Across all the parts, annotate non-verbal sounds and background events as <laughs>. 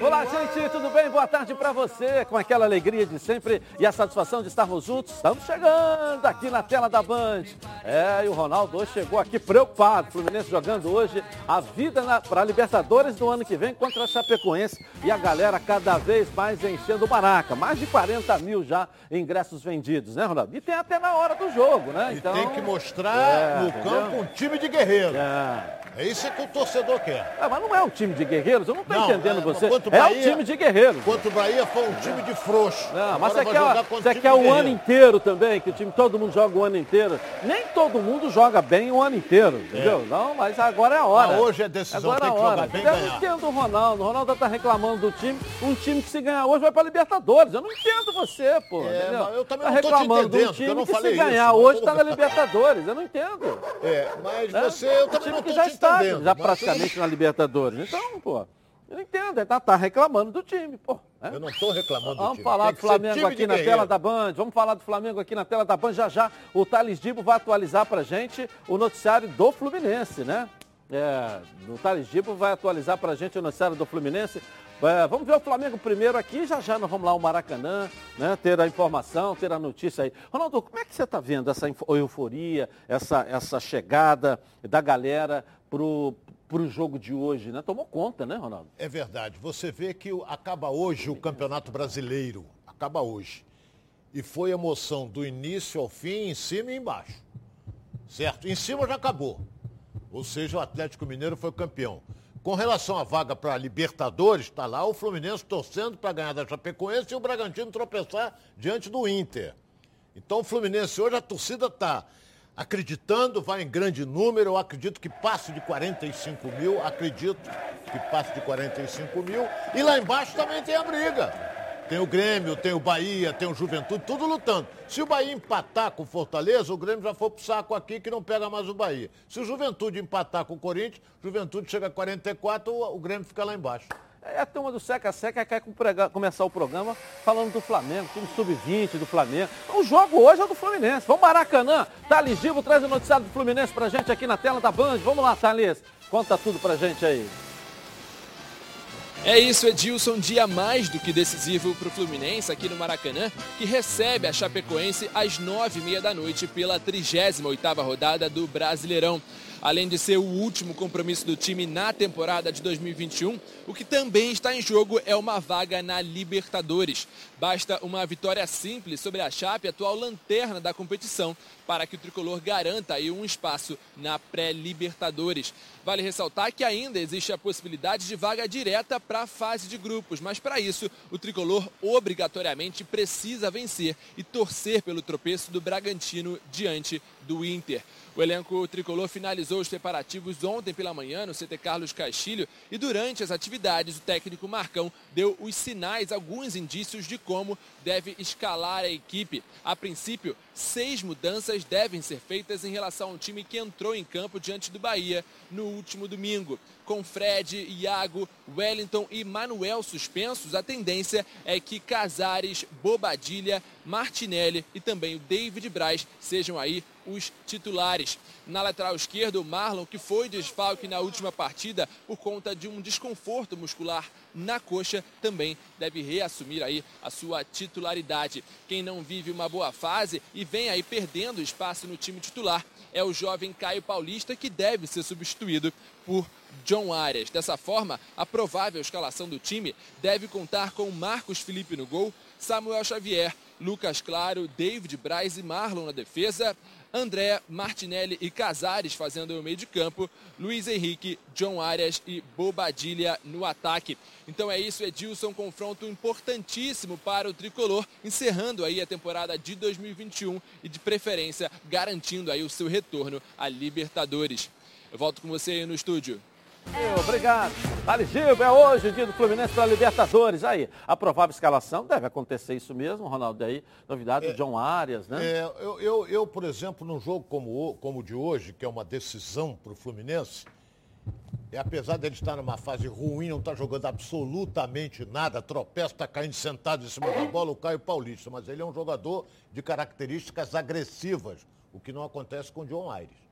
Olá, gente, tudo bem? Boa tarde para você. Com aquela alegria de sempre e a satisfação de estarmos juntos, estamos chegando aqui na tela da Band. É, e o Ronaldo hoje chegou aqui preocupado. Fluminense jogando hoje a vida para Libertadores do ano que vem contra a Chapecoense. E a galera cada vez mais enchendo o Maraca. Mais de 40 mil já ingressos vendidos, né, Ronaldo? E tem até na hora do jogo, né? Então, e tem que mostrar é, no entendeu? campo um time de guerreiro. É. É isso que o torcedor quer. Ah, mas não é um time de guerreiros, eu não estou entendendo é, você. É um time de guerreiros. Quanto o Bahia foi um time de frouxo. Não, mas você quer, você quer o ano inteiro também, que o time todo mundo joga o ano inteiro. Nem todo mundo joga bem o ano inteiro, entendeu? É. Não, mas agora é a hora. Mas hoje é decisão, agora tem que é jogar bem Eu não entendo o Ronaldo. O Ronaldo está reclamando do time. Um time que se ganhar hoje vai para Libertadores. Eu não entendo você, pô. É, eu também tá não reclamando do time que se ganhar isso, hoje está na Libertadores. Eu não entendo. É, mas é? você, eu também não estou já está, já praticamente na Libertadores. Então, pô. Eu entendo, ele tá, tá reclamando do time, pô. Né? Eu não estou reclamando Vamos do time. falar do Flamengo aqui na tela da Band. Vamos falar do Flamengo aqui na tela da Band. Já já o Thales Dibo vai atualizar pra gente o noticiário do Fluminense, né? É, o Thales Dibo vai atualizar pra gente o noticiário do Fluminense. É, vamos ver o Flamengo primeiro aqui, já já nós vamos lá ao Maracanã, né, ter a informação, ter a notícia aí. Ronaldo, como é que você está vendo essa euforia, essa, essa chegada da galera pro, para o jogo de hoje, né? Tomou conta, né, Ronaldo? É verdade. Você vê que acaba hoje o Campeonato Brasileiro. Acaba hoje. E foi emoção do início ao fim, em cima e embaixo. Certo? Em cima já acabou. Ou seja, o Atlético Mineiro foi campeão. Com relação à vaga para Libertadores, está lá o Fluminense torcendo para ganhar da Chapecoense e o Bragantino tropeçar diante do Inter. Então o Fluminense hoje, a torcida está acreditando, vai em grande número, eu acredito que passe de 45 mil, acredito que passe de 45 mil. E lá embaixo também tem a briga. Tem o Grêmio, tem o Bahia, tem o Juventude, tudo lutando. Se o Bahia empatar com o Fortaleza, o Grêmio já foi pro saco aqui que não pega mais o Bahia. Se o Juventude empatar com o Corinthians, Juventude chega a 44, o Grêmio fica lá embaixo. É a turma do Seca Seca quer começar o programa falando do Flamengo, time sub-20 do Flamengo. O jogo hoje é do Fluminense. Vamos Maracanã. Thales Givo traz o noticiário do Fluminense pra gente aqui na tela da Band. Vamos lá, Thales. Conta tudo pra gente aí. É isso, Edilson, dia mais do que decisivo para o Fluminense aqui no Maracanã, que recebe a Chapecoense às nove e meia da noite pela 38ª rodada do Brasileirão. Além de ser o último compromisso do time na temporada de 2021, o que também está em jogo é uma vaga na Libertadores. Basta uma vitória simples sobre a Chape, atual lanterna da competição, para que o tricolor garanta aí um espaço na pré-Libertadores. Vale ressaltar que ainda existe a possibilidade de vaga direta para a fase de grupos, mas para isso o tricolor obrigatoriamente precisa vencer e torcer pelo tropeço do Bragantino diante do Inter. O elenco tricolor finalizou os preparativos ontem pela manhã no CT Carlos Castilho e durante as atividades o técnico Marcão deu os sinais, alguns indícios de como deve escalar a equipe. A princípio, seis mudanças devem ser feitas em relação ao time que entrou em campo diante do Bahia no último domingo. Com Fred, Iago, Wellington e Manuel suspensos, a tendência é que Casares, Bobadilha, Martinelli e também o David Braz sejam aí os titulares. Na lateral esquerda, o Marlon, que foi desfalque na última partida por conta de um desconforto muscular na coxa, também deve reassumir aí a sua titularidade. Quem não vive uma boa fase e vem aí perdendo espaço no time titular é o jovem Caio Paulista, que deve ser substituído por John Arias. Dessa forma, a provável escalação do time deve contar com Marcos Felipe no gol, Samuel Xavier, Lucas Claro, David Braz e Marlon na defesa, André, Martinelli e Casares fazendo o meio de campo, Luiz Henrique, John Arias e Bobadilha no ataque. Então é isso, Edilson, confronto importantíssimo para o tricolor, encerrando aí a temporada de 2021 e de preferência garantindo aí o seu retorno à Libertadores. Eu volto com você aí no estúdio. Obrigado. Gilberto, é hoje o dia do Fluminense para Libertadores. Aí, a provável escalação, deve acontecer isso mesmo, Ronaldo. Aí, novidade é, do John Arias, né? É, eu, eu, eu, por exemplo, num jogo como, como o de hoje, que é uma decisão para o Fluminense, e apesar dele estar numa fase ruim, não está jogando absolutamente nada, tropeça, está caindo sentado em cima da bola, o Caio Paulista. Mas ele é um jogador de características agressivas, o que não acontece com o John Aires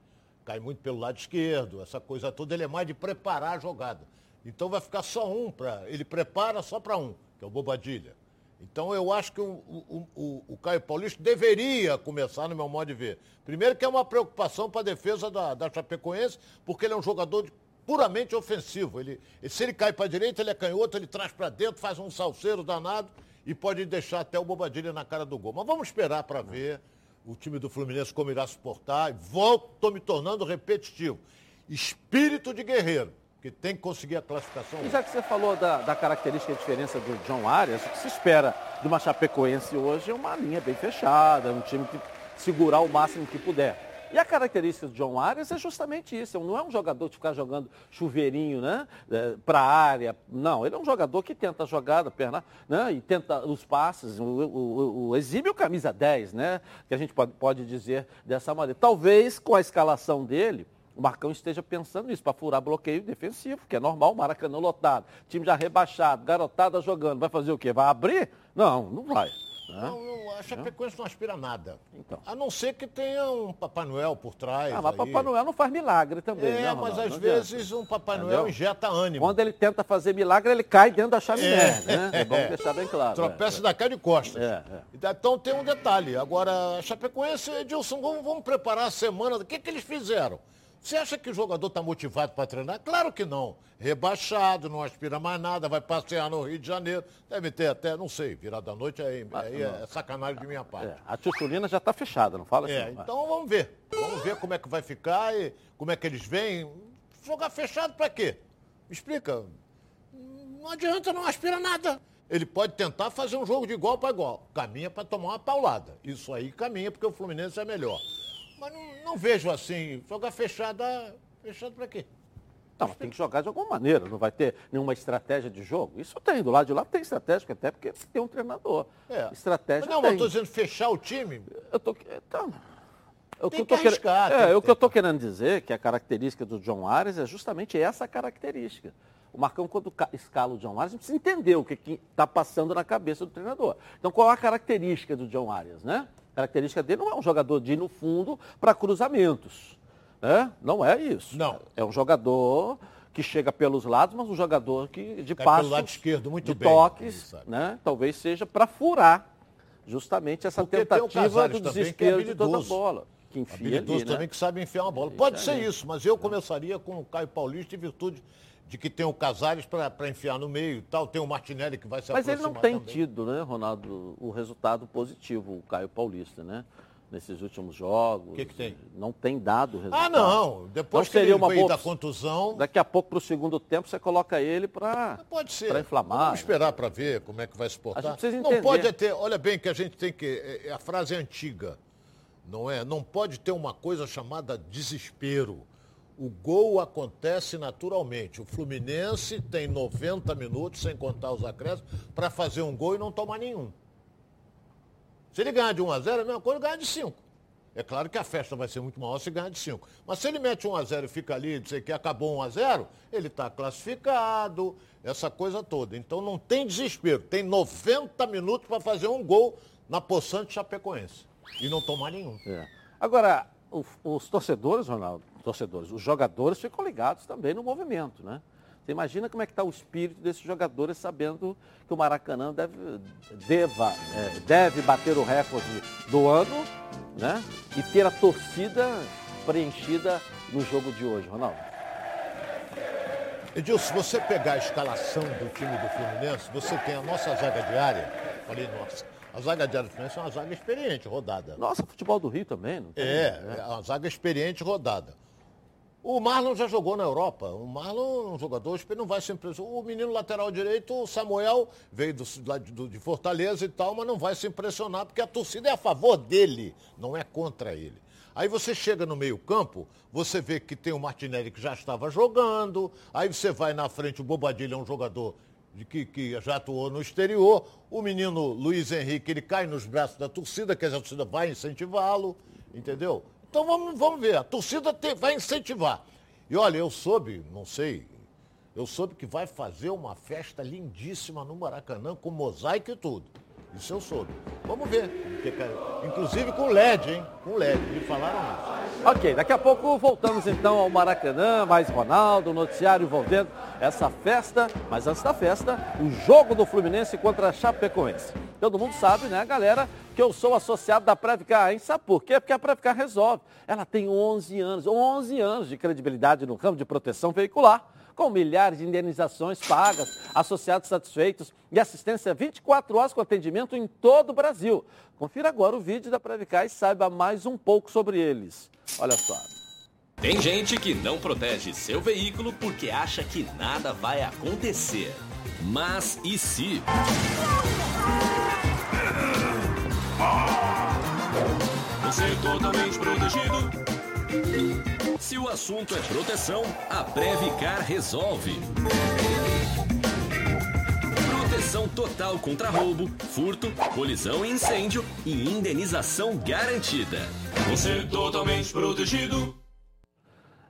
cai muito pelo lado esquerdo, essa coisa toda, ele é mais de preparar a jogada. Então vai ficar só um para. Ele prepara só para um, que é o Bobadilha. Então eu acho que o, o, o, o, Caio Paulista deveria começar, no meu modo de ver. Primeiro que é uma preocupação para a defesa da, da Chapecoense, porque ele é um jogador de, puramente ofensivo. Ele, se ele cai para a direita, ele é canhoto, ele traz para dentro, faz um salseiro danado e pode deixar até o Bobadilha na cara do gol. Mas vamos esperar para ver o time do Fluminense como irá suportar. Volto, me tornando repetitivo. Espírito de guerreiro que tem que conseguir a classificação. E já que você falou da, da característica e diferença do John Arias, o que se espera de uma Chapecoense hoje é uma linha bem fechada, um time que segurar o máximo que puder. E a característica do John Arias é justamente isso. Não é um jogador de ficar jogando chuveirinho né, é, para a área. Não, ele é um jogador que tenta a jogada, perna, né, e tenta os passes. O, o, o exímio camisa 10, né? Que a gente pode, pode dizer dessa maneira. Talvez com a escalação dele, o Marcão esteja pensando nisso, para furar bloqueio defensivo, que é normal, Maracanã lotado, time já rebaixado, garotada jogando, vai fazer o quê? Vai abrir? Não, não vai. Não, não, a Chapecoense não aspira nada. Então. A não ser que tenha um Papai Noel por trás. Ah, mas aí. Papai Noel não faz milagre também. É, né, mas às vezes um Papai Entendeu? Noel injeta ânimo. Quando ele tenta fazer milagre, ele cai dentro da chaminé. É, né? é bom deixar bem claro. Tropeça é, da cara de costas. É, é. Então tem um detalhe. Agora, a Chapecoense, Edilson, vamos, vamos preparar a semana. O que, que eles fizeram? Você acha que o jogador está motivado para treinar? Claro que não. Rebaixado, não aspira mais nada, vai passear no Rio de Janeiro. Deve ter até, não sei, virada da noite aí, aí é sacanagem de minha parte. É, a Tchutchulina já está fechada, não fala é, assim. É, então vamos ver. Vamos ver como é que vai ficar e como é que eles vêm. Jogar fechado para quê? Me explica. Não adianta, não aspira nada. Ele pode tentar fazer um jogo de igual para igual. Caminha para tomar uma paulada. Isso aí caminha porque o Fluminense é melhor. Mas não, não vejo assim, jogar fechado, ah, fechado para quê? Não, tem que jogar de alguma maneira, não vai ter nenhuma estratégia de jogo. Isso tem, do lado de lá tem estratégia, até porque tem um treinador. É. Estratégia mas não, tem. eu estou dizendo fechar o time. Eu tô, então, eu tem que, arriscar, querendo, é, o que eu estou querendo dizer que a característica do John Ares é justamente essa característica. O Marcão, quando escala o John Arias, precisa entender o que está passando na cabeça do treinador. Então, qual é a característica do John Arias, né? Característica dele não é um jogador de ir no fundo para cruzamentos. Né? Não é isso. Não. É um jogador que chega pelos lados, mas um jogador que de passo, pelo lado esquerdo muito de bem, toques, né? Talvez seja para furar justamente essa Porque tentativa do é desespero de toda a bola. Que enfia habilidoso ali, né? também que sabe enfiar uma bola. Pode ser isso, mas eu começaria com o Caio Paulista em virtude de que tem o Casares para enfiar no meio e tal, tem o Martinelli que vai se Mas ele não tem também. tido, né, Ronaldo, o resultado positivo, o Caio Paulista, né? Nesses últimos jogos. O que, que tem? Não tem dado resultado. Ah, não. Depois então, que seria ele uma boa... da contusão. Daqui a pouco, para o segundo tempo, você coloca ele para. Pode ser. Inflamar. Vamos esperar para ver como é que vai se portar. Não pode ter. Olha bem que a gente tem que. É, é, a frase é antiga. Não é? Não pode ter uma coisa chamada desespero o gol acontece naturalmente. O Fluminense tem 90 minutos, sem contar os acréscimos, para fazer um gol e não tomar nenhum. Se ele ganhar de 1 a 0, é a mesma coisa, ganha de 5. É claro que a festa vai ser muito maior se ganhar de 5. Mas se ele mete 1 a 0 e fica ali, dizer que acabou 1 a 0, ele está classificado, essa coisa toda. Então não tem desespero. Tem 90 minutos para fazer um gol na poçante Chapecoense. E não tomar nenhum. É. Agora, os torcedores, Ronaldo, torcedores, os jogadores ficam ligados também no movimento, né? Você imagina como é que está o espírito desses jogadores sabendo que o Maracanã deve, deva, é, deve bater o recorde do ano né? e ter a torcida preenchida no jogo de hoje, Ronaldo. Edilson, se você pegar a escalação do time do Fluminense, você tem a nossa zaga diária, falei nossa, a zaga de Fluminense é uma zaga experiente, rodada. Nossa, futebol do Rio também, não tem? É, é uma zaga experiente, rodada. O Marlon já jogou na Europa. O Marlon é um jogador, não vai ser impressionar. O menino lateral direito, o Samuel, veio do, do, de Fortaleza e tal, mas não vai se impressionar, porque a torcida é a favor dele, não é contra ele. Aí você chega no meio-campo, você vê que tem o Martinelli que já estava jogando, aí você vai na frente, o Bobadilha é um jogador que, que já atuou no exterior, o menino Luiz Henrique, ele cai nos braços da torcida, que a torcida vai incentivá-lo, entendeu? Então vamos, vamos ver, a torcida te, vai incentivar. E olha, eu soube, não sei, eu soube que vai fazer uma festa lindíssima no Maracanã, com mosaico e tudo. Isso eu soube. Vamos ver. Inclusive com LED, hein? Com LED. Me falaram isso. Ok, daqui a pouco voltamos então ao Maracanã, mais Ronaldo, noticiário envolvendo essa festa, mas antes da festa, o jogo do Fluminense contra a Chapecoense. Todo mundo sabe, né, galera, que eu sou associado da Previcar, hein? Sabe por quê? Porque a Previcar resolve. Ela tem 11 anos, 11 anos de credibilidade no ramo de proteção veicular com milhares de indenizações pagas, associados satisfeitos e assistência 24 horas com atendimento em todo o Brasil. Confira agora o vídeo da Previcar e saiba mais um pouco sobre eles. Olha só. Tem gente que não protege seu veículo porque acha que nada vai acontecer. Mas e se? Você é totalmente protegido se o assunto é proteção, a Previcar resolve. Proteção total contra roubo, furto, colisão e incêndio e indenização garantida. Você é totalmente protegido.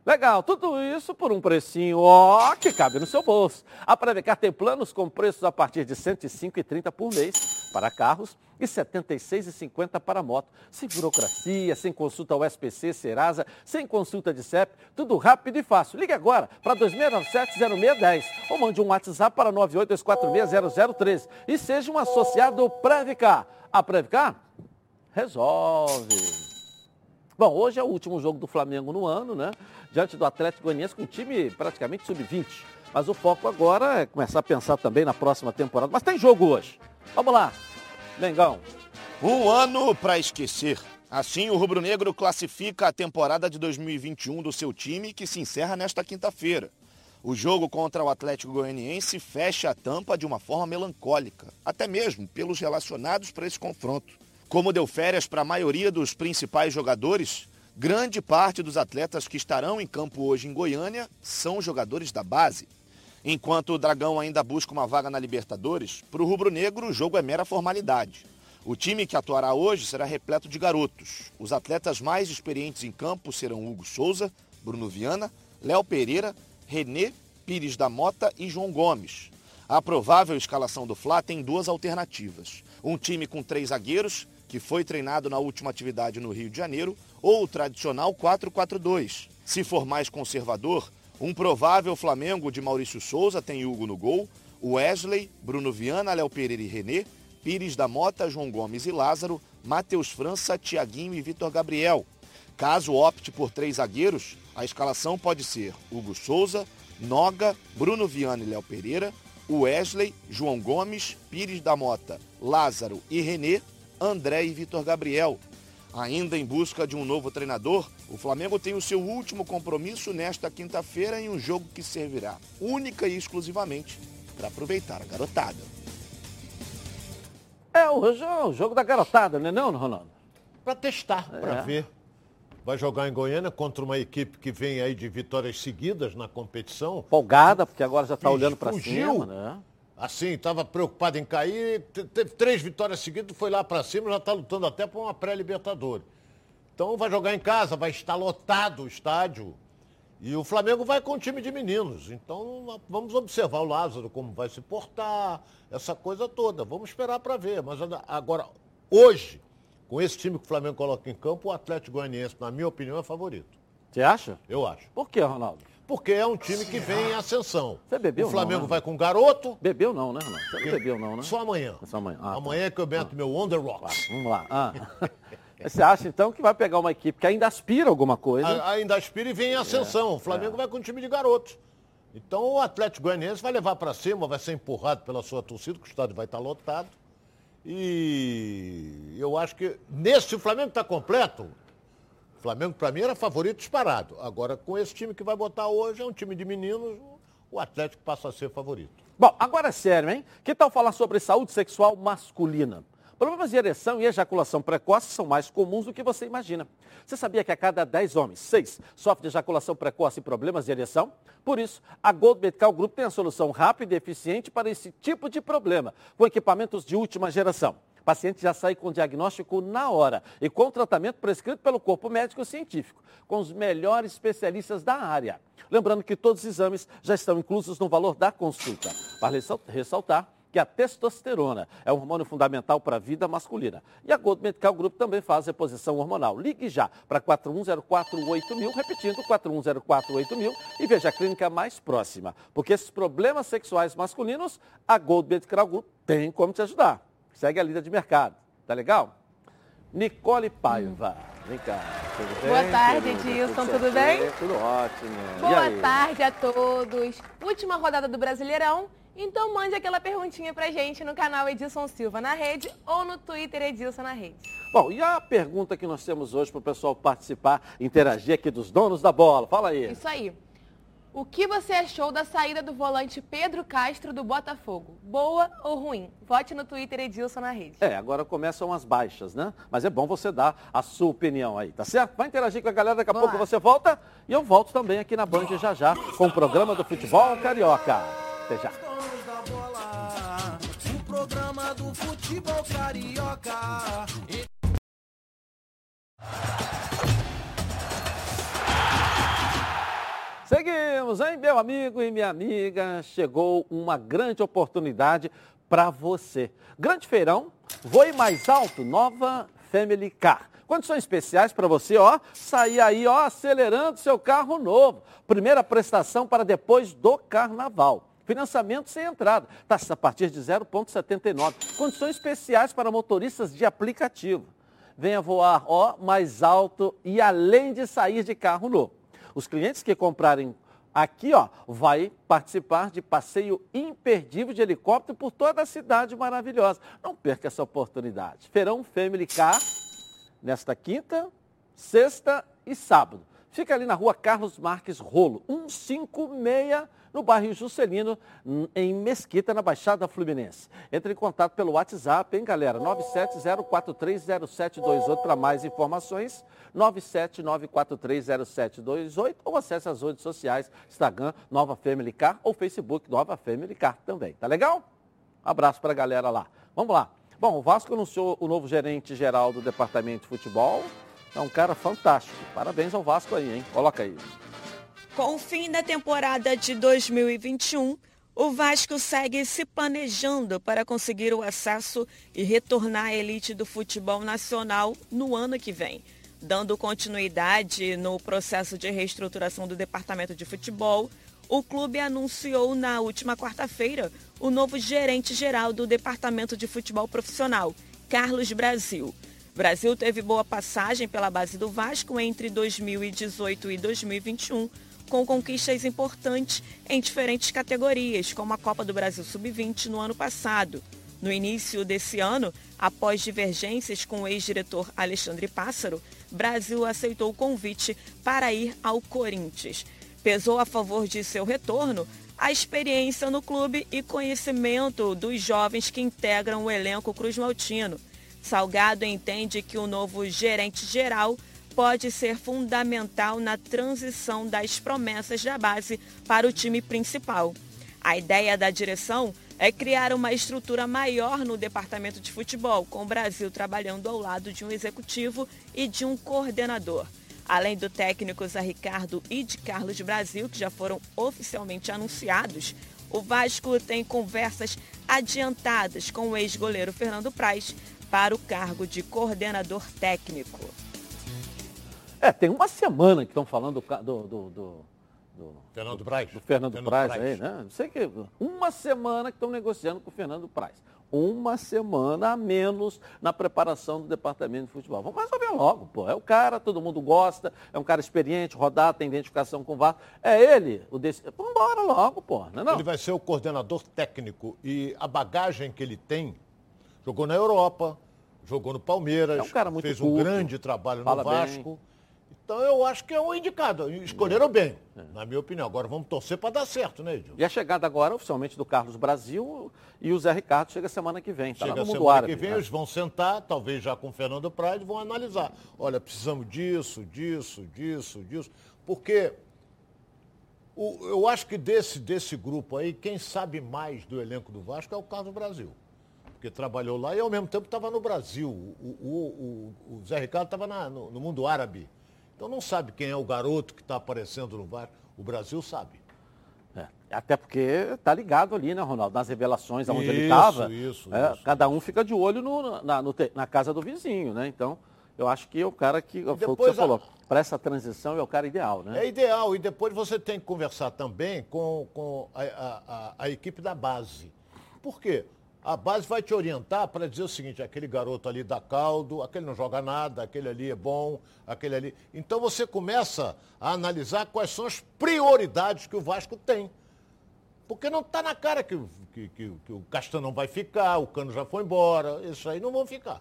Legal, tudo isso por um precinho, ó, que cabe no seu bolso. A Previcar tem planos com preços a partir de R$ 105,30 por mês para carros e R$ 76,50 para moto. Sem burocracia, sem consulta ao SPC, Serasa, sem consulta de CEP, tudo rápido e fácil. Ligue agora para 2697-0610 ou mande um WhatsApp para 982460013 e seja um associado Previcar. A Previcar resolve. Bom, hoje é o último jogo do Flamengo no ano, né? Diante do Atlético Goianiense com um time praticamente sub-20. Mas o foco agora é começar a pensar também na próxima temporada. Mas tem jogo hoje. Vamos lá. Mengão. Um ano para esquecer. Assim, o Rubro Negro classifica a temporada de 2021 do seu time, que se encerra nesta quinta-feira. O jogo contra o Atlético Goianiense fecha a tampa de uma forma melancólica, até mesmo pelos relacionados para esse confronto. Como deu férias para a maioria dos principais jogadores, grande parte dos atletas que estarão em campo hoje em Goiânia são jogadores da base. Enquanto o Dragão ainda busca uma vaga na Libertadores, para o rubro-negro o jogo é mera formalidade. O time que atuará hoje será repleto de garotos. Os atletas mais experientes em campo serão Hugo Souza, Bruno Viana, Léo Pereira, Renê, Pires da Mota e João Gomes. A provável escalação do Fla tem duas alternativas. Um time com três zagueiros que foi treinado na última atividade no Rio de Janeiro, ou o tradicional 4-4-2. Se for mais conservador, um provável Flamengo de Maurício Souza tem Hugo no gol, Wesley, Bruno Viana, Léo Pereira e Renê, Pires da Mota, João Gomes e Lázaro, Matheus França, Tiaguinho e Vitor Gabriel. Caso opte por três zagueiros, a escalação pode ser Hugo Souza, Noga, Bruno Viana e Léo Pereira, Wesley, João Gomes, Pires da Mota, Lázaro e Renê, André e Vitor Gabriel. Ainda em busca de um novo treinador, o Flamengo tem o seu último compromisso nesta quinta-feira em um jogo que servirá única e exclusivamente para aproveitar a garotada. É o jogo da garotada, não é não, Ronaldo? Para testar, é. para ver. Vai jogar em Goiânia contra uma equipe que vem aí de vitórias seguidas na competição. Folgada, porque agora já está olhando para cima, né? Assim, estava preocupado em cair, teve três vitórias seguidas, foi lá para cima, já está lutando até por uma pré-libertadores. Então vai jogar em casa, vai estar lotado o estádio. E o Flamengo vai com um time de meninos. Então vamos observar o Lázaro, como vai se portar, essa coisa toda. Vamos esperar para ver. Mas agora, hoje, com esse time que o Flamengo coloca em campo, o Atlético Goianiense, na minha opinião, é favorito. Você acha? Eu acho. Por que, Ronaldo? Porque é um time que vem em ascensão. Você bebeu O Flamengo não, né? vai com garoto. Bebeu não, né, Ronaldo? Você não bebeu não, né? Só amanhã. Só amanhã. Ah, amanhã tá. é que eu meto ah. meu On The Rocks. Vamos lá. Ah. <laughs> Você acha, então, que vai pegar uma equipe que ainda aspira alguma coisa? A, ainda aspira e vem em ascensão. É, o Flamengo é. vai com um time de garotos. Então o Atlético Goianiense vai levar para cima, vai ser empurrado pela sua torcida, que o estádio vai estar lotado. E eu acho que nesse o Flamengo está completo, Flamengo, para mim, era favorito disparado. Agora, com esse time que vai botar hoje, é um time de meninos, o Atlético passa a ser favorito. Bom, agora é sério, hein? Que tal falar sobre saúde sexual masculina? Problemas de ereção e ejaculação precoce são mais comuns do que você imagina. Você sabia que a cada 10 homens, 6 sofrem de ejaculação precoce e problemas de ereção? Por isso, a Gold Medical Group tem a solução rápida e eficiente para esse tipo de problema, com equipamentos de última geração paciente já sai com diagnóstico na hora e com tratamento prescrito pelo corpo médico científico, com os melhores especialistas da área. Lembrando que todos os exames já estão inclusos no valor da consulta. Para ressaltar, que a testosterona. É um hormônio fundamental para a vida masculina. E a Gold Medical Group também faz reposição hormonal. Ligue já para 41048000, repetindo 41048000 e veja a clínica mais próxima. Porque esses problemas sexuais masculinos, a Gold Medical Group tem como te ajudar. Segue a líder de mercado. Tá legal? Nicole Paiva. Vem cá. Tudo bem? Boa tarde, Edilson. Tudo, tudo bem? Tudo ótimo. Boa tarde a todos. Última rodada do Brasileirão. Então mande aquela perguntinha pra gente no canal Edilson Silva na rede ou no Twitter Edilson na rede. Bom, e a pergunta que nós temos hoje para o pessoal participar, interagir aqui dos donos da bola? Fala aí. Isso aí. O que você achou da saída do volante Pedro Castro do Botafogo? Boa ou ruim? Vote no Twitter Edilson na rede. É, agora começam as baixas, né? Mas é bom você dar a sua opinião aí, tá certo? Vai interagir com a galera, daqui a pouco você volta. E eu volto também aqui na Band já já com o programa do Futebol Carioca. Até já. O programa do futebol carioca. Seguimos, hein, meu amigo e minha amiga? Chegou uma grande oportunidade para você. Grande feirão, voe mais alto, nova Family Car. Condições especiais para você, ó, sair aí, ó, acelerando seu carro novo. Primeira prestação para depois do carnaval. Financiamento sem entrada, taxa a partir de 0,79. Condições especiais para motoristas de aplicativo. Venha voar, ó, mais alto e além de sair de carro novo. Os clientes que comprarem aqui, ó, vai participar de passeio imperdível de helicóptero por toda a cidade maravilhosa. Não perca essa oportunidade. Feirão Family Car, nesta quinta, sexta e sábado. Fica ali na rua Carlos Marques Rolo, 156 no bairro Juscelino, em Mesquita, na Baixada Fluminense. Entre em contato pelo WhatsApp, hein, galera? 970430728 para mais informações. 979430728 ou acesse as redes sociais, Instagram, Nova Family Car ou Facebook, Nova Family Car também. Tá legal? Abraço para a galera lá. Vamos lá. Bom, o Vasco anunciou o novo gerente geral do Departamento de Futebol. É um cara fantástico. Parabéns ao Vasco aí, hein? Coloca aí. Com o fim da temporada de 2021, o Vasco segue se planejando para conseguir o acesso e retornar à elite do futebol nacional no ano que vem. Dando continuidade no processo de reestruturação do departamento de futebol, o clube anunciou na última quarta-feira o novo gerente geral do departamento de futebol profissional, Carlos Brasil. Brasil teve boa passagem pela base do Vasco entre 2018 e 2021 com conquistas importantes em diferentes categorias, como a Copa do Brasil Sub-20 no ano passado. No início desse ano, após divergências com o ex-diretor Alexandre Pássaro, Brasil aceitou o convite para ir ao Corinthians. Pesou a favor de seu retorno a experiência no clube e conhecimento dos jovens que integram o elenco Cruz Maltino. Salgado entende que o novo gerente geral pode ser fundamental na transição das promessas da base para o time principal. A ideia da direção é criar uma estrutura maior no departamento de futebol, com o Brasil trabalhando ao lado de um executivo e de um coordenador. Além do técnico Zé Ricardo e de Carlos Brasil, que já foram oficialmente anunciados, o Vasco tem conversas adiantadas com o ex-goleiro Fernando Praz para o cargo de coordenador técnico. É, tem uma semana que estão falando do, do, do, do Fernando Praz. Do Fernando, Fernando Praz, Praz, aí, né? Não sei que. Uma semana que estão negociando com o Fernando Praz. Uma semana a menos na preparação do departamento de futebol. Vamos resolver logo, pô. É o cara, todo mundo gosta, é um cara experiente, rodado, tem identificação com o VAR. É ele, o desse. Vamos embora logo, pô. Não é não? Ele vai ser o coordenador técnico e a bagagem que ele tem, jogou na Europa, jogou no Palmeiras, é um cara muito fez culto, um grande trabalho no Vasco. Bem então eu acho que é um indicado. Escolheram bem, é. na minha opinião. Agora vamos torcer para dar certo, né, Edil? E a chegada agora, oficialmente, do Carlos Brasil e o Zé Ricardo chega semana que vem. Tá chega semana árabe, que vem, né? eles vão sentar, talvez já com o Fernando Prade, vão analisar. Olha, precisamos disso, disso, disso, disso. Porque o, eu acho que desse, desse grupo aí, quem sabe mais do elenco do Vasco é o Carlos Brasil. Porque trabalhou lá e ao mesmo tempo estava no Brasil. O, o, o, o Zé Ricardo estava no, no mundo árabe. Então não sabe quem é o garoto que está aparecendo no VAR. O Brasil sabe. É. Até porque está ligado ali, né, Ronaldo? Nas revelações onde ele estava. Isso, é, isso. Cada um fica de olho no, na, no, na, casa do vizinho, né? Então, eu acho que é o cara que. Foi o que você a... falou. Para essa transição é o cara ideal, né? É ideal. E depois você tem que conversar também com, com a, a, a equipe da base. Por quê? A base vai te orientar para dizer o seguinte, aquele garoto ali dá caldo, aquele não joga nada, aquele ali é bom, aquele ali. Então você começa a analisar quais são as prioridades que o Vasco tem. Porque não está na cara que, que, que, que o Castanão vai ficar, o Cano já foi embora, isso aí não vão ficar.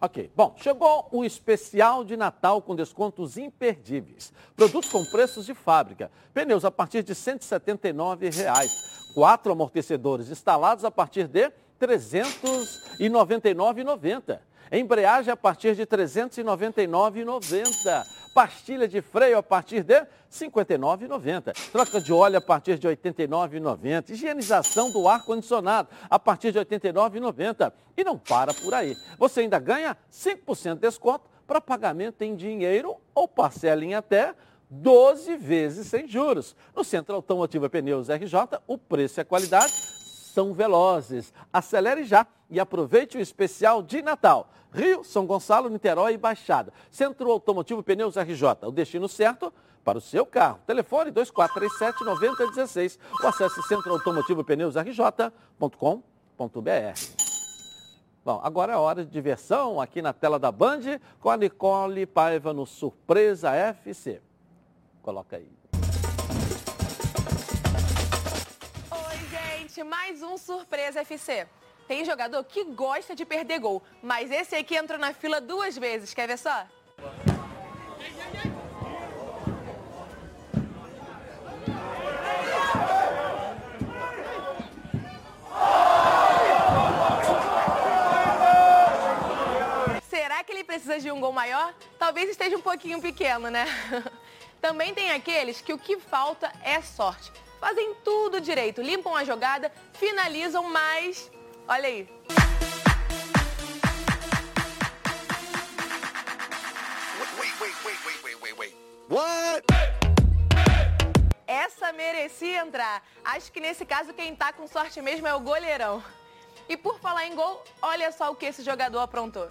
Ok. Bom, chegou o especial de Natal com descontos imperdíveis. Produtos com preços de fábrica. Pneus a partir de 179 reais. Quatro amortecedores instalados a partir de R$ 399,90. Embreagem a partir de R$ 399,90. Pastilha de freio a partir de R$ 59,90. Troca de óleo a partir de R$ 89,90. Higienização do ar-condicionado a partir de R$ 89,90. E não para por aí. Você ainda ganha 5% de desconto para pagamento em dinheiro ou parcela em até 12 vezes sem juros. No Centro Automotivo Pneus RJ, o preço e a qualidade são velozes. Acelere já e aproveite o especial de Natal. Rio, São Gonçalo, Niterói e Baixada. Centro Automotivo Pneus RJ, o destino certo para o seu carro. Telefone 2437-9016 ou acesse centroautomotivopneusrj.com.br. Bom, agora é hora de diversão aqui na tela da Band com a Nicole Paiva no Surpresa FC. Coloca aí. Oi, gente, mais um Surpresa FC. Tem jogador que gosta de perder gol, mas esse aqui entrou na fila duas vezes, quer ver só? Será que ele precisa de um gol maior? Talvez esteja um pouquinho pequeno, né? <laughs> Também tem aqueles que o que falta é sorte. Fazem tudo direito, limpam a jogada, finalizam, mas Olha aí. What? Essa merecia entrar. Acho que nesse caso quem tá com sorte mesmo é o goleirão. E por falar em gol, olha só o que esse jogador aprontou.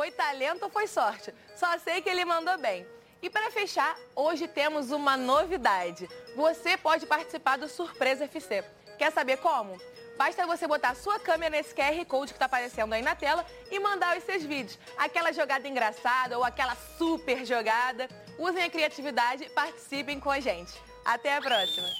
Foi talento ou foi sorte? Só sei que ele mandou bem. E para fechar, hoje temos uma novidade. Você pode participar do Surpresa FC. Quer saber como? Basta você botar sua câmera nesse QR Code que está aparecendo aí na tela e mandar os seus vídeos. Aquela jogada engraçada ou aquela super jogada. Usem a criatividade e participem com a gente. Até a próxima!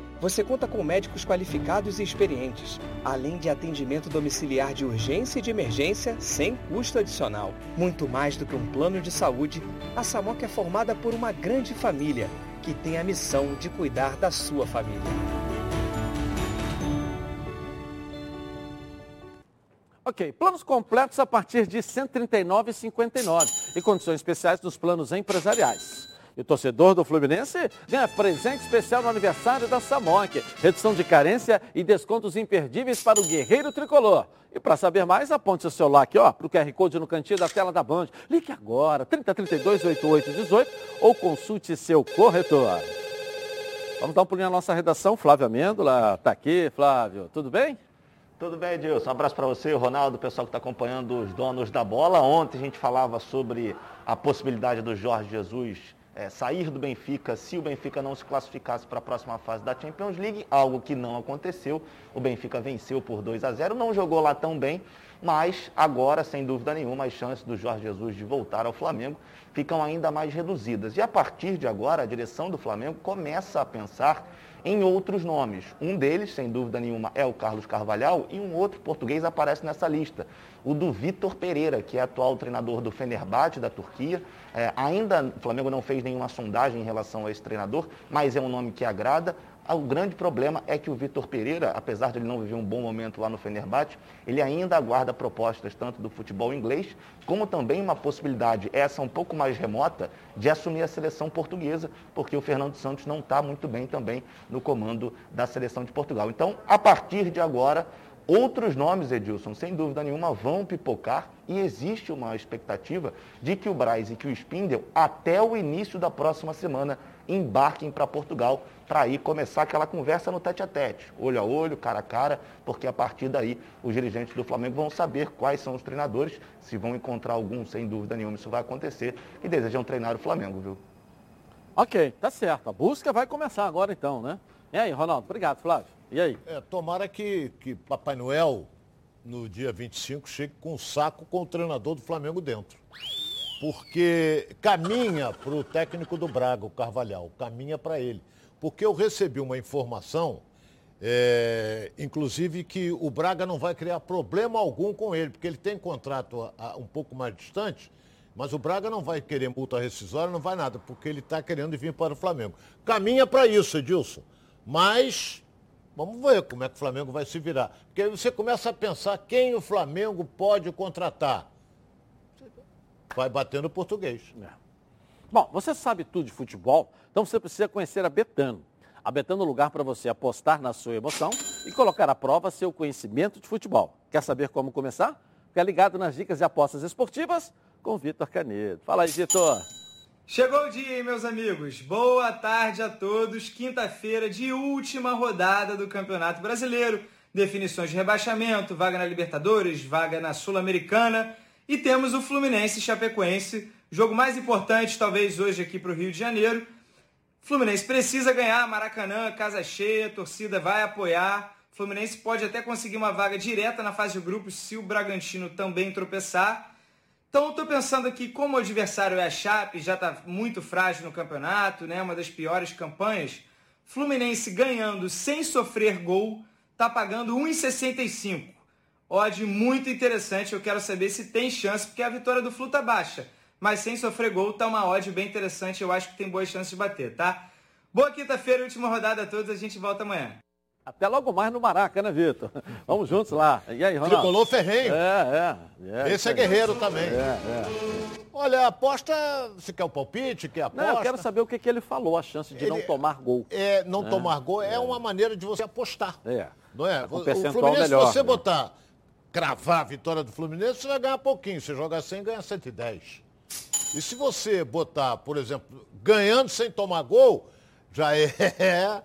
você conta com médicos qualificados e experientes, além de atendimento domiciliar de urgência e de emergência sem custo adicional. Muito mais do que um plano de saúde, a Samoc é formada por uma grande família que tem a missão de cuidar da sua família. Ok, planos completos a partir de R$ 139,59 e condições especiais nos planos empresariais. E o torcedor do Fluminense ganha presente especial no aniversário da Samok. Redução de carência e descontos imperdíveis para o Guerreiro Tricolor. E para saber mais, aponte seu celular aqui, ó, para o QR Code no cantinho da tela da Band. Ligue agora, 3032 8818 ou consulte seu corretor. Vamos dar um pulinho na nossa redação. Flávio Amêndola está aqui. Flávio, tudo bem? Tudo bem, Edilson. Um abraço para você, Ronaldo, o pessoal que está acompanhando os donos da bola. Ontem a gente falava sobre a possibilidade do Jorge Jesus é, sair do Benfica se o Benfica não se classificasse para a próxima fase da Champions League, algo que não aconteceu. O Benfica venceu por 2 a 0, não jogou lá tão bem, mas agora, sem dúvida nenhuma, as chances do Jorge Jesus de voltar ao Flamengo ficam ainda mais reduzidas. E a partir de agora, a direção do Flamengo começa a pensar em outros nomes. Um deles, sem dúvida nenhuma, é o Carlos Carvalhal e um outro português aparece nessa lista, o do Vitor Pereira, que é atual treinador do Fenerbahçe da Turquia. É, ainda o Flamengo não fez nenhuma sondagem em relação a esse treinador, mas é um nome que agrada. O grande problema é que o Vitor Pereira, apesar de ele não viver um bom momento lá no Fenerbahçe, ele ainda aguarda propostas tanto do futebol inglês, como também uma possibilidade, essa um pouco mais remota, de assumir a seleção portuguesa, porque o Fernando Santos não está muito bem também no comando da seleção de Portugal. Então, a partir de agora, Outros nomes, Edilson, sem dúvida nenhuma, vão pipocar e existe uma expectativa de que o Braz e que o Spindel, até o início da próxima semana, embarquem para Portugal para aí começar aquela conversa no tete a tete, olho a olho, cara a cara, porque a partir daí os dirigentes do Flamengo vão saber quais são os treinadores, se vão encontrar algum, sem dúvida nenhuma, isso vai acontecer, e desejam treinar o Flamengo, viu? Ok, tá certo. A busca vai começar agora então, né? E aí, Ronaldo? Obrigado, Flávio. E aí? É, tomara que, que Papai Noel, no dia 25, chegue com um saco com o treinador do Flamengo dentro. Porque caminha para o técnico do Braga, o Carvalhal, caminha para ele. Porque eu recebi uma informação, é, inclusive, que o Braga não vai criar problema algum com ele, porque ele tem contrato a, a, um pouco mais distante, mas o Braga não vai querer multa rescisória, não vai nada, porque ele está querendo vir para o Flamengo. Caminha para isso, Edilson. Mas Vamos ver como é que o Flamengo vai se virar. Porque aí você começa a pensar quem o Flamengo pode contratar. Vai batendo português. É. Bom, você sabe tudo de futebol, então você precisa conhecer a Betano. A Betano é um lugar para você apostar na sua emoção e colocar à prova seu conhecimento de futebol. Quer saber como começar? Fica ligado nas dicas de apostas esportivas com Vitor Canedo. Fala aí, Vitor. Chegou o dia, hein, meus amigos? Boa tarde a todos. Quinta-feira de última rodada do Campeonato Brasileiro. Definições de rebaixamento, vaga na Libertadores, vaga na Sul-Americana. E temos o Fluminense Chapecoense. Jogo mais importante, talvez, hoje aqui para o Rio de Janeiro. Fluminense precisa ganhar, Maracanã, casa cheia, torcida vai apoiar. Fluminense pode até conseguir uma vaga direta na fase de grupos se o Bragantino também tropeçar. Então estou pensando aqui, como o adversário é a Chape, já está muito frágil no campeonato, né? uma das piores campanhas, Fluminense ganhando sem sofrer gol, está pagando 1,65. Odd muito interessante, eu quero saber se tem chance, porque a vitória do Flu tá baixa. Mas sem sofrer gol, tá uma odd bem interessante, eu acho que tem boas chances de bater, tá? Boa quinta-feira, última rodada a todos, a gente volta amanhã. Até logo mais no Maraca, né, Vitor? <laughs> Vamos juntos lá. E aí, Ronaldo? Tricolor ferrenho. É, é. é Esse é guerreiro também. É, é. Olha, aposta, você quer o palpite, quer a aposta? Não, eu quero saber o que, que ele falou, a chance de ele, não tomar gol. É, não é, tomar gol é, é, uma maneira de você apostar. É. Não é? Com o Fluminense, melhor, se você né? botar, cravar a vitória do Fluminense, você vai ganhar pouquinho. Se jogar 100, ganha 110. E se você botar, por exemplo, ganhando sem tomar gol, já <laughs> é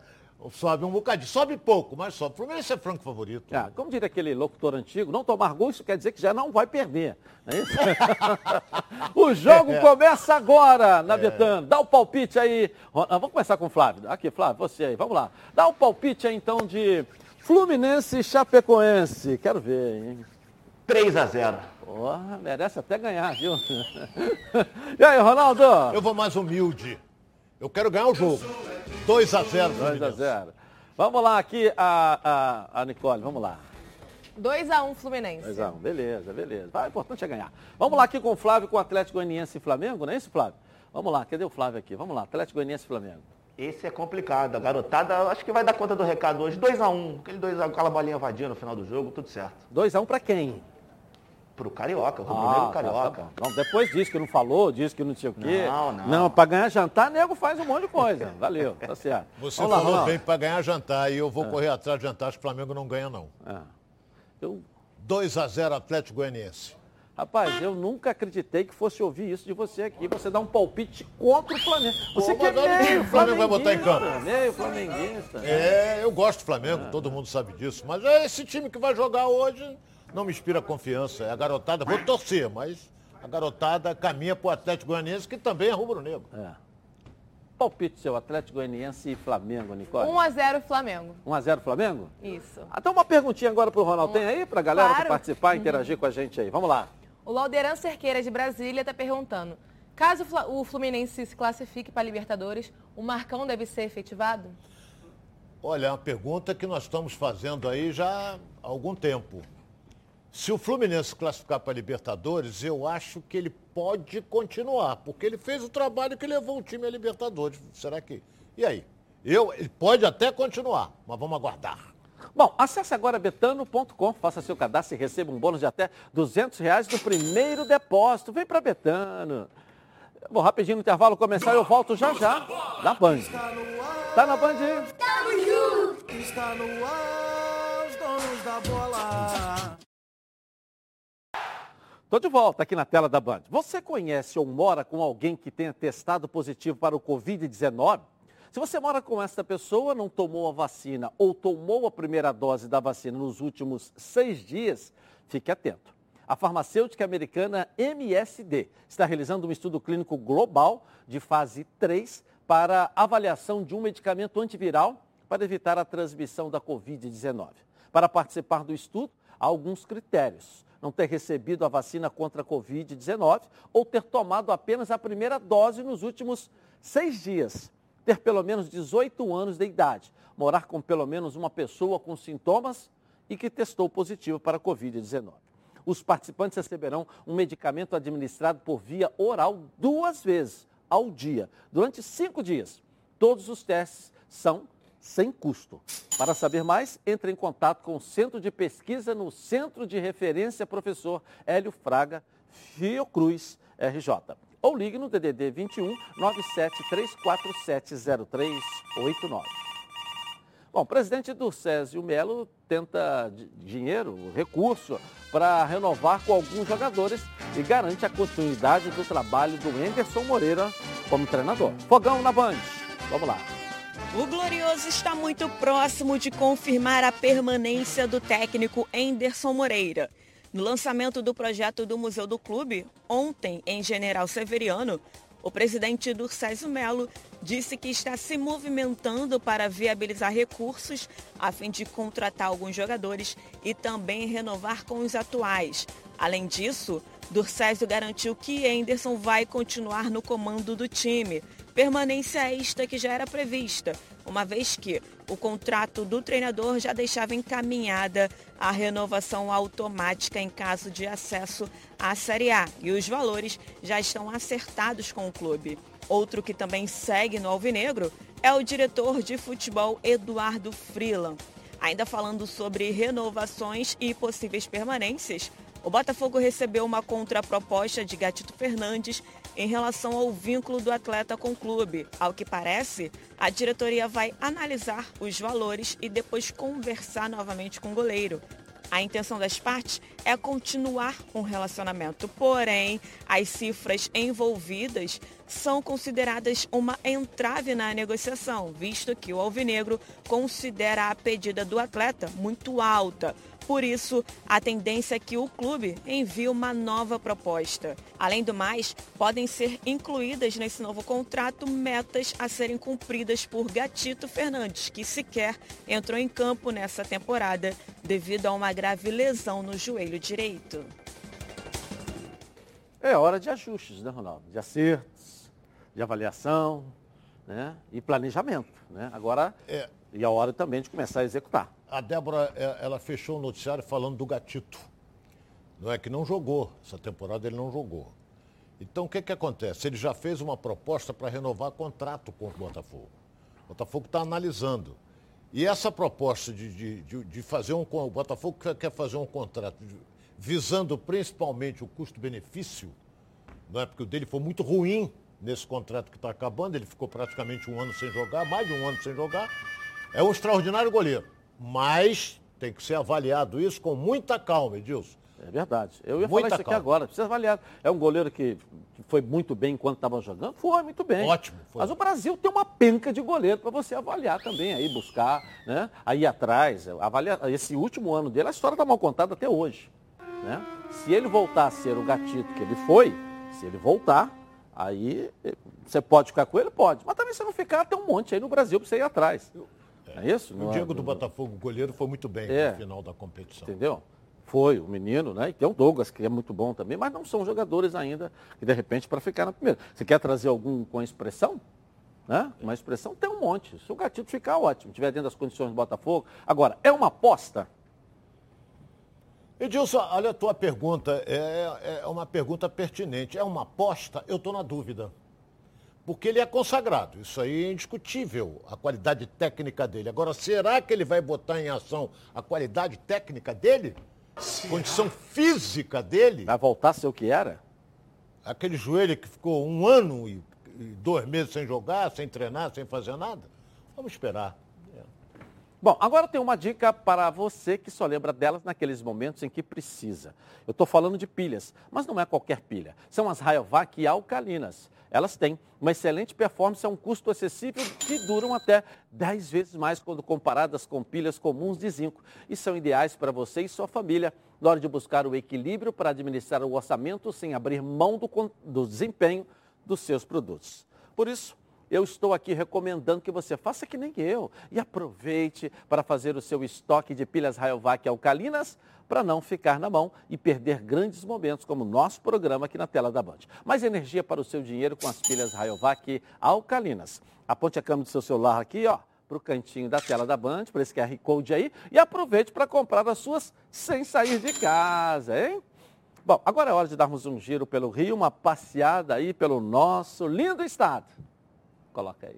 Sobe um bocadinho. Sobe pouco, mas sobe. O Fluminense é franco favorito. Ah, como diria aquele locutor antigo, não tomar gol, isso quer dizer que já não vai perder. É <laughs> o jogo é. começa agora na é. Betano. Dá o palpite aí. Vamos começar com o Flávio. Aqui, Flávio, você aí. Vamos lá. Dá o palpite aí, então, de Fluminense e Chapecoense. Quero ver, hein? 3 a 0. Porra, merece até ganhar, viu? <laughs> e aí, Ronaldo? Eu vou mais humilde. Eu quero ganhar o jogo. 2 a 0 2 a 0 Vamos lá aqui, a, a, a Nicole, vamos lá. 2x1 Fluminense. 2x1, beleza, beleza. o importante é ganhar. Vamos lá aqui com o Flávio, com o Atlético Goianiense e Flamengo, não é isso, Flávio? Vamos lá, cadê o Flávio aqui? Vamos lá, Atlético Goianiense e Flamengo. Esse é complicado. A garotada, acho que vai dar conta do recado hoje. 2x1, aquele 2 aquela bolinha vadia no final do jogo, tudo certo. 2x1 para quem? Pro Carioca, o Rubro Negro ah, Carioca. Tá, tá depois disse que não falou, disse que não tinha o quê. Não, não. Não, para ganhar jantar, nego faz um monte de coisa. <laughs> Valeu, tá certo. Você vamos falou lá, bem para ganhar jantar e eu vou é. correr atrás de jantar, acho que o Flamengo não ganha, não. É. Eu... 2 a 0 Atlético Goianiense. Rapaz, eu nunca acreditei que fosse ouvir isso de você aqui. Você dá um palpite contra o Flamengo. Você Pô, que é meio o Flamengo vai botar em campo. Meio flamenguista. É, eu gosto do Flamengo, é. todo mundo sabe disso. Mas é esse time que vai jogar hoje não me inspira confiança. É a garotada, vou torcer, mas a garotada caminha para o Atlético Goianiense, que também é rubro-negro. É. Palpite seu, Atlético Goianiense e Flamengo, Nicole. 1x0 Flamengo. 1x0 Flamengo? Isso. Até uma perguntinha agora pro Ronaldo. Tem aí pra galera Claro. participar e Uhum. interagir com a gente aí? Vamos lá. O Lauderan Cerqueira de Brasília está perguntando: caso o o Fluminense se classifique para a Libertadores, o Marcão deve ser efetivado? Olha, é uma pergunta que nós estamos fazendo aí já há algum tempo. Se o Fluminense classificar para a Libertadores, eu acho que ele pode continuar, porque ele fez o trabalho que levou o time à Libertadores. Será que. E aí? Eu, ele pode até continuar, mas vamos aguardar. Bom, acesse agora betano.com, faça seu cadastro e receba um bônus de até 200 reais no primeiro depósito. Vem para Betano. Vou rapidinho no intervalo começar e eu volto já já na Band. Tá na Band? Tamo junto! Está no ar, os donos da bola. Tô de volta aqui na tela da Band. Você conhece ou mora com alguém que tenha testado positivo para o Covid-19? Se você mora com essa pessoa, não tomou a vacina ou tomou a primeira dose da vacina nos últimos seis dias, fique atento. A farmacêutica americana MSD está realizando um estudo clínico global de fase 3 para avaliação de um medicamento antiviral para evitar a transmissão da Covid-19. Para participar do estudo, há alguns critérios. Não ter recebido a vacina contra a Covid-19 ou ter tomado apenas a primeira dose nos últimos seis dias. Ter pelo menos 18 anos de idade. Morar com pelo menos uma pessoa com sintomas e que testou positivo para a Covid-19. Os participantes receberão um medicamento administrado por via oral duas vezes ao dia, durante cinco dias. Todos os testes são sem custo. Para saber mais, entre em contato com o Centro de Pesquisa no Centro de Referência Professor Hélio Fraga Fiocruz RJ. Ou ligue no DDD 21 973470389. Bom, o presidente do Césio Melo tenta di- dinheiro, recurso, para renovar com alguns jogadores e garante a continuidade do trabalho do Enderson Moreira como treinador. Fogão na Band. Vamos lá. O Glorioso está muito próximo de confirmar a permanência do técnico Enderson Moreira. No lançamento do projeto do Museu do Clube, ontem em General Severiano, o presidente do Césio Melo disse que está se movimentando para viabilizar recursos a fim de contratar alguns jogadores e também renovar com os atuais. Além disso, Durcésio garantiu que Enderson vai continuar no comando do time. Permanência esta que já era prevista, uma vez que o contrato do treinador já deixava encaminhada a renovação automática em caso de acesso à Série A e os valores já estão acertados com o clube. Outro que também segue no Alvinegro é o diretor de futebol Eduardo Freeland. Ainda falando sobre renovações e possíveis permanências, o Botafogo recebeu uma contraproposta de Gatito Fernandes em relação ao vínculo do atleta com o clube. Ao que parece, a diretoria vai analisar os valores e depois conversar novamente com o goleiro. A intenção das partes é continuar um relacionamento, porém, as cifras envolvidas são consideradas uma entrave na negociação, visto que o Alvinegro considera a pedida do atleta muito alta. Por isso, a tendência é que o clube envie uma nova proposta. Além do mais, podem ser incluídas nesse novo contrato metas a serem cumpridas por Gatito Fernandes, que sequer entrou em campo nessa temporada devido a uma grave lesão no joelho direito. É hora de ajustes, né, Ronaldo? De acertos, de avaliação né? e planejamento. Né? Agora, É. e a hora também de começar a executar. A Débora, é, ela fechou o noticiário falando do Gatito. Não é que não jogou. Essa temporada ele não jogou. Então o que, que acontece? Ele já fez uma proposta para renovar contrato com o Botafogo. O Botafogo está analisando. E essa proposta de, de, de- fazer um. O Botafogo quer, fazer um contrato visando principalmente o custo-benefício, não é? Porque o dele foi muito ruim nesse contrato que está acabando, ele ficou praticamente um ano sem jogar, mais de um ano sem jogar. É um extraordinário goleiro. Mas tem que ser avaliado isso com muita calma, Edilson. É verdade. Eu ia Muita falar isso aqui calma. agora. Precisa avaliar. É um goleiro que, que foi muito bem enquanto estava jogando? Foi, muito bem. Ótimo, foi. Mas o Brasil tem uma penca de goleiro para você avaliar também, aí buscar, né? Aí atrás, avaliar. Esse último ano dele, a história está mal contada até hoje. Né? Se ele voltar a ser o gatito que ele foi, se ele voltar, Aí você pode ficar com ele? Pode. Mas também se não ficar, tem um monte aí no Brasil para você ir atrás. É, isso? O Diego do Botafogo, o goleiro, foi muito bem É. no final da competição. Entendeu? Foi o menino, né? E tem o Douglas, que é muito bom também, mas não são jogadores ainda que, de repente, para ficar na primeira. Você quer trazer algum com expressão? Né? Uma expressão tem um monte. Se o Gatito ficar, ótimo. Estiver dentro das condições do Botafogo. Agora, é uma aposta? Edilson, olha a tua pergunta, é, é uma pergunta pertinente. É uma aposta? Eu estou na dúvida. Porque ele é consagrado, isso aí é indiscutível, a qualidade técnica dele. Agora, será que ele vai botar em ação a qualidade técnica dele? Condição física dele? Vai voltar a ser o que era? Aquele joelho que ficou um ano e, e dois meses sem jogar, sem treinar, sem fazer nada? Vamos esperar. Bom, agora tem uma dica para você que só lembra delas naqueles momentos em que precisa. Eu estou falando de pilhas, mas não é qualquer pilha. São as Rayovac alcalinas. Elas têm uma excelente performance a um custo acessível que duram até 10 vezes mais quando comparadas com pilhas comuns de zinco. E são ideais para você e sua família na hora de buscar o equilíbrio para administrar o orçamento sem abrir mão do, do desempenho dos seus produtos. Por isso, eu estou aqui recomendando que você faça que nem eu e aproveite para fazer o seu estoque de pilhas Rayovac alcalinas para não ficar na mão e perder grandes momentos como o nosso programa aqui na tela da Band. Mais energia para o seu dinheiro com as pilhas Rayovac alcalinas. Aponte a câmera do seu celular aqui, ó, para o cantinho da tela da Band, para esse QR Code aí, e aproveite para comprar as suas sem sair de casa, hein? Bom, agora é hora de darmos um giro pelo Rio, uma passeada aí pelo nosso lindo estado. Coloca aí.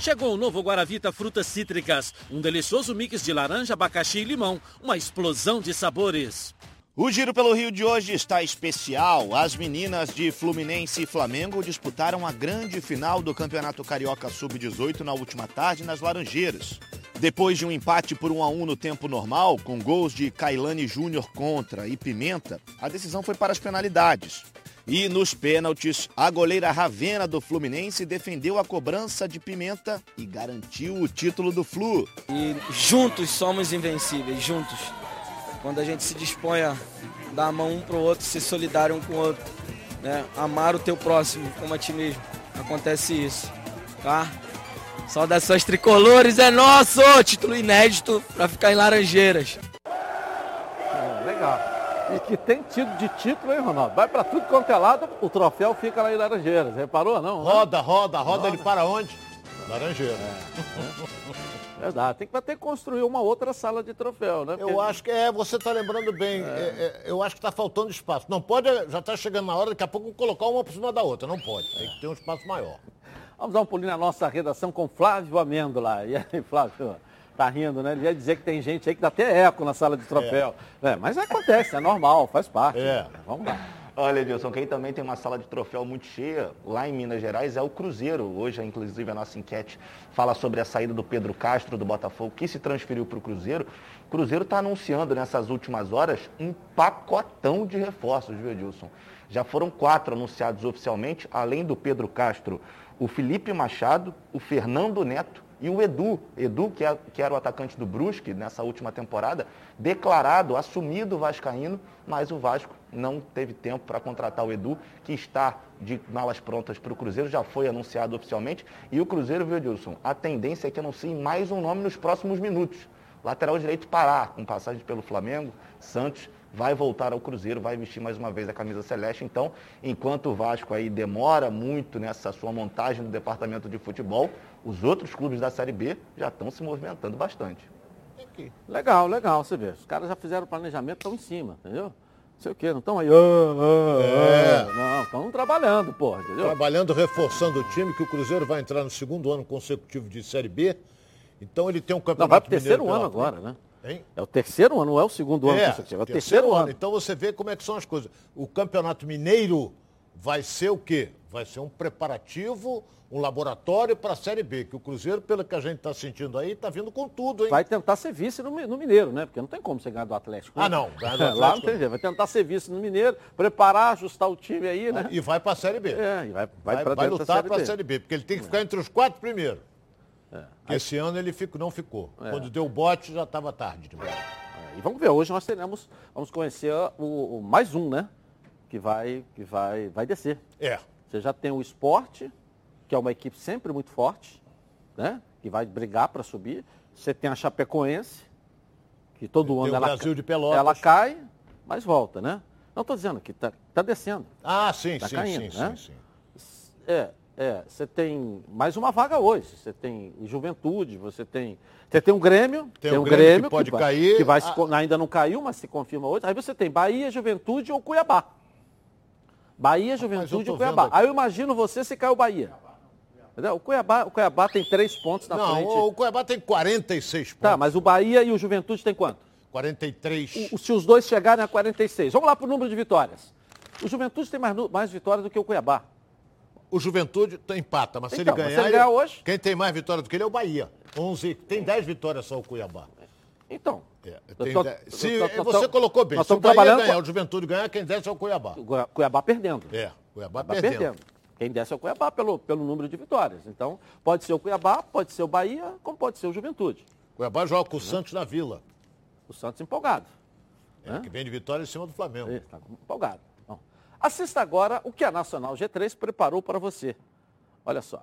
Chegou o novo Guaravita Frutas Cítricas, um delicioso mix de laranja, abacaxi e limão, uma explosão de sabores. O Giro pelo Rio de hoje está especial. As meninas de Fluminense e Flamengo disputaram a grande final do Campeonato Carioca Sub-18 na última tarde nas Laranjeiras. Depois de um empate por 1 a 1 no tempo normal, com gols de Cailane Júnior contra e Pimenta, a decisão foi para as penalidades. E nos pênaltis, a goleira Ravena do Fluminense defendeu a cobrança de Pimenta e garantiu o título do Flu. E juntos somos invencíveis, juntos. Quando a gente se dispõe a dar a mão um pro outro, ser solidário um com o outro, né? Amar o teu próximo como a ti mesmo. Acontece isso, tá? Saudações tricolores, é nosso! Título inédito para ficar em Laranjeiras. É. E que tem tido de título, hein, Ronaldo? Vai para tudo quanto é lado, o troféu fica lá em Laranjeiras. Reparou, não? né? Roda, roda, roda, ele para onde? Laranjeira. Verdade. Tem que, que construir uma outra sala de troféu, né? Eu acho que é, você está lembrando bem. é, é, eu acho que está faltando espaço. Não pode, já está chegando na hora, daqui a pouco colocar uma por cima da outra. Não pode. Tem que ter um espaço maior. Vamos dar um pulinho na nossa redação com Flávio Amêndola. E aí, Flávio? Tá rindo, né? Ele ia dizer que tem gente aí que dá até eco na sala de troféu. É, mas acontece, é normal, faz parte. É. Vamos lá. Olha, Edilson, quem também tem uma sala de troféu muito cheia lá em Minas Gerais é o Cruzeiro. Hoje, inclusive, a nossa enquete fala sobre a saída do Pedro Castro do Botafogo, que se transferiu para o Cruzeiro. O Cruzeiro está anunciando nessas últimas horas um pacotão de reforços, viu, Edilson? Já foram quatro anunciados oficialmente, além do Pedro Castro, o Felipe Machado, o Fernando Neto e o Edu, Edu que, é- que era o atacante do Brusque nessa última temporada, declarado, assumido vascaíno, mas o Vasco não teve tempo para contratar o Edu, que está de malas prontas para o Cruzeiro, já foi anunciado oficialmente. E o Cruzeiro, viu, Edilson, a tendência é que anuncie mais um nome nos próximos minutos. Lateral direito Pará, com passagem pelo Flamengo, Santos, vai voltar ao Cruzeiro, vai vestir mais uma vez a camisa celeste. Então, enquanto o Vasco aí demora muito nessa sua montagem do departamento de futebol, os outros clubes da Série B já estão se movimentando bastante. Legal, legal, você vê. Os caras já fizeram o planejamento, estão em cima, entendeu? Não sei o quê, não estão aí. ah, ah, É. ah. Não, estão trabalhando, porra, entendeu? Trabalhando, reforçando o time, que o Cruzeiro vai entrar no segundo ano consecutivo de Série B. Então ele tem um campeonato Não, vai pro mineiro terceiro pela ano agora, né? Hein? É o terceiro ano, não é o segundo ano É, consecutivo, é o terceiro, ano. Então você vê como é que são as coisas. O campeonato mineiro vai ser o quê? Vai ser um preparativo, um laboratório para a Série B, que o Cruzeiro, pelo que a gente está sentindo aí, está vindo com tudo, hein? Vai tentar ser vice no, Mi- no Mineiro, né? Porque não tem como você ganhar do Atlético. né? Ah, não, ganhar do <laughs> Lá não Atlético tem jeito. Vai tentar ser vice no Mineiro, preparar, ajustar o time aí, né? E vai para a Série B. É, e vai, vai, Vai, vai lutar para a. É. Série B, porque ele tem que ficar entre os quatro primeiros. Porque Esse ano ele fico, não ficou. É. Quando deu o bote, já estava tarde demais. É, E vamos ver, hoje nós teremos, vamos conhecer o, o mais um, né? Que vai, que vai, vai descer. É. Você já tem o esporte, que é uma equipe sempre muito forte, né? Que vai brigar para subir. Você tem a Chapecoense, que todo Tem ano o ela, Brasil de Pelotas. ela cai, mas volta, né? Não estou dizendo que está tá descendo. Ah, sim, Tá sim, caindo, sim, né? sim, sim. É, é. Você tem mais uma vaga hoje. Você tem Juventude, você tem. Você tem um Grêmio. Tem um o Grêmio que pode vai- cair. Que vai se Ah. ainda não caiu, mas se confirma hoje. Aí você tem Bahia, Juventude ou Cuiabá. Bahia, Juventude e Cuiabá. aqui. Aí eu imagino você se caiu o Bahia. O Cuiabá, o Cuiabá tem três pontos na Não, frente. o Cuiabá tem 46 pontos. Tá, mas o Bahia e o Juventude tem quanto? 43. O- se os dois chegarem a 46. Vamos lá para o número de vitórias. O Juventude tem mais, mais vitórias do que o Cuiabá. O Juventude tá- empata, mas se Então, ele mas ganhar. se ele ganhar hoje- Quem tem mais vitória do que ele é o Bahia. 11, tem 10 vitórias só o Cuiabá. Então. É, tem tô- Se tô- você colocou bem, se o Bahia trabalhando ganhar, com- o Juventude ganhar, quem desce é o Cuiabá. O Cuiabá perdendo. É, Cuiabá Cuiabá perdendo. perdendo. Quem desce é o Cuiabá pelo, pelo número de vitórias. Então, pode ser o Cuiabá, pode ser o Bahia, como pode ser o Juventude. Cuiabá joga com o Santos na Vila. O Santos empolgado. É, que vem de vitória em cima do Flamengo. Está empolgado. Bom, assista agora o que a Nacional G3 preparou para você. Olha só.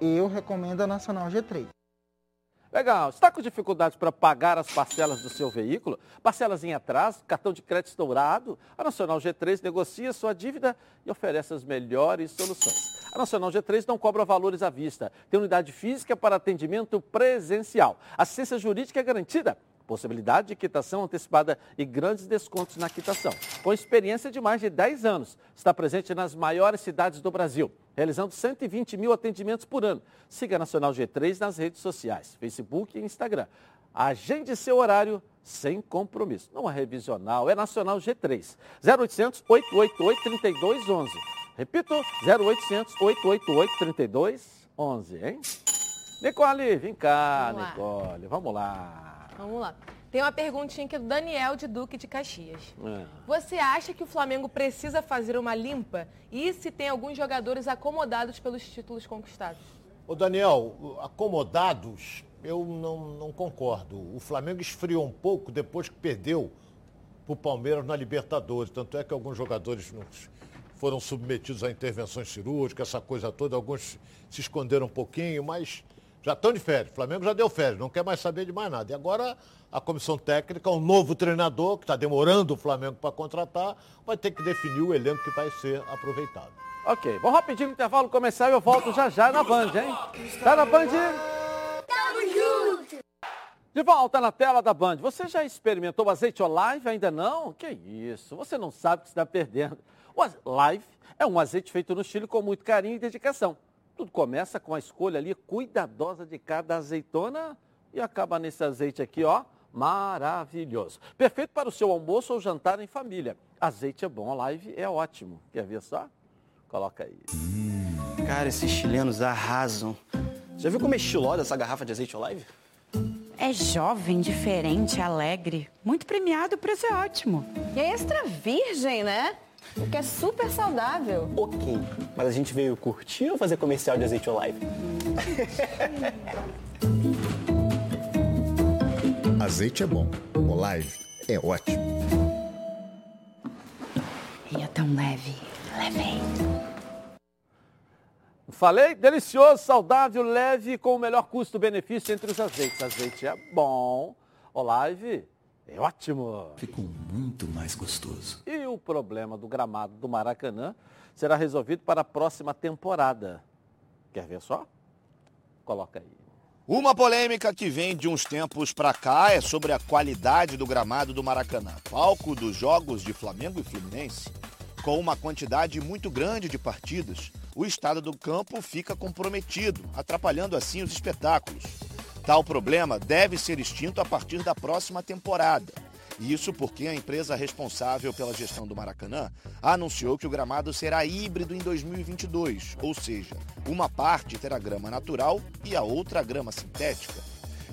eu recomendo a Nacional G3. Legal. Está com dificuldades para pagar as parcelas do seu veículo? Parcelas em atraso, cartão de crédito estourado? A Nacional G3 negocia sua dívida e oferece as melhores soluções. A Nacional G3 não cobra valores à vista. Tem unidade física para atendimento presencial. Assistência jurídica é garantida. Possibilidade de quitação antecipada e grandes descontos na quitação. Com experiência de mais de 10 anos, está presente nas maiores cidades do Brasil, realizando 120 mil atendimentos por ano. Siga a Nacional G3 nas redes sociais, Facebook e Instagram. Agende seu horário sem compromisso. Não é revisional, é Nacional G3. 0800 888 3211. Repito, 0800 888 3211, hein? Nicole, vem cá, Vamos. Nicole, vamos lá. Vamos lá. Tem uma perguntinha aqui do Daniel de Duque de Caxias. É. Você acha que o Flamengo precisa fazer uma limpa? E se tem alguns jogadores acomodados pelos títulos conquistados? Ô Daniel, acomodados, eu não, não concordo. O Flamengo esfriou um pouco depois que perdeu para o Palmeiras na Libertadores. Tanto é que alguns jogadores foram submetidos a intervenções cirúrgicas, essa coisa toda. Alguns se esconderam um pouquinho, mas já estão de férias. O Flamengo já deu férias, não quer mais saber de mais nada. E agora a comissão técnica, um novo treinador, que está demorando o Flamengo para contratar, vai ter que definir o elenco que vai ser aproveitado. Ok, vamos rapidinho no intervalo começar e eu volto já já na Band, hein? Tá na Band? Tamo junto! De volta na tela da Band. Você já experimentou o azeite Olive? Ainda não? Que isso, você não sabe o que está perdendo. O Olive é um azeite feito no Chile com muito carinho e dedicação. Tudo começa com a escolha ali cuidadosa de cada azeitona e acaba nesse azeite aqui, ó, maravilhoso. Perfeito para o seu almoço ou jantar em família. Azeite é bom, Olive é ótimo. Quer ver só? Coloca aí. Cara, esses chilenos arrasam. Já viu como é estilosa essa garrafa de azeite Olive? É jovem, diferente, alegre. Muito premiado, o preço é ótimo. E é extra virgem, né? O que é super saudável. Ok, mas a gente veio curtir ou fazer comercial de azeite Olive? <laughs> Azeite é bom, Olive é ótimo. E é tão leve, leve. Falei? Delicioso, saudável, leve, com o melhor custo-benefício entre os azeites. Azeite é bom, Olive é ótimo. Ficou muito mais gostoso. E o problema do gramado do Maracanã será resolvido para a próxima temporada. Quer ver só? Coloca aí. Uma polêmica que vem de uns tempos pra cá é sobre a qualidade do gramado do Maracanã, palco dos jogos de Flamengo e Fluminense. Com uma quantidade muito grande de partidas, o estado do campo fica comprometido, atrapalhando assim os espetáculos. Tal problema deve ser extinto a partir da próxima temporada. Isso porque a empresa responsável pela gestão do Maracanã anunciou que o gramado será híbrido em 2022, ou seja, uma parte terá grama natural e a outra grama sintética.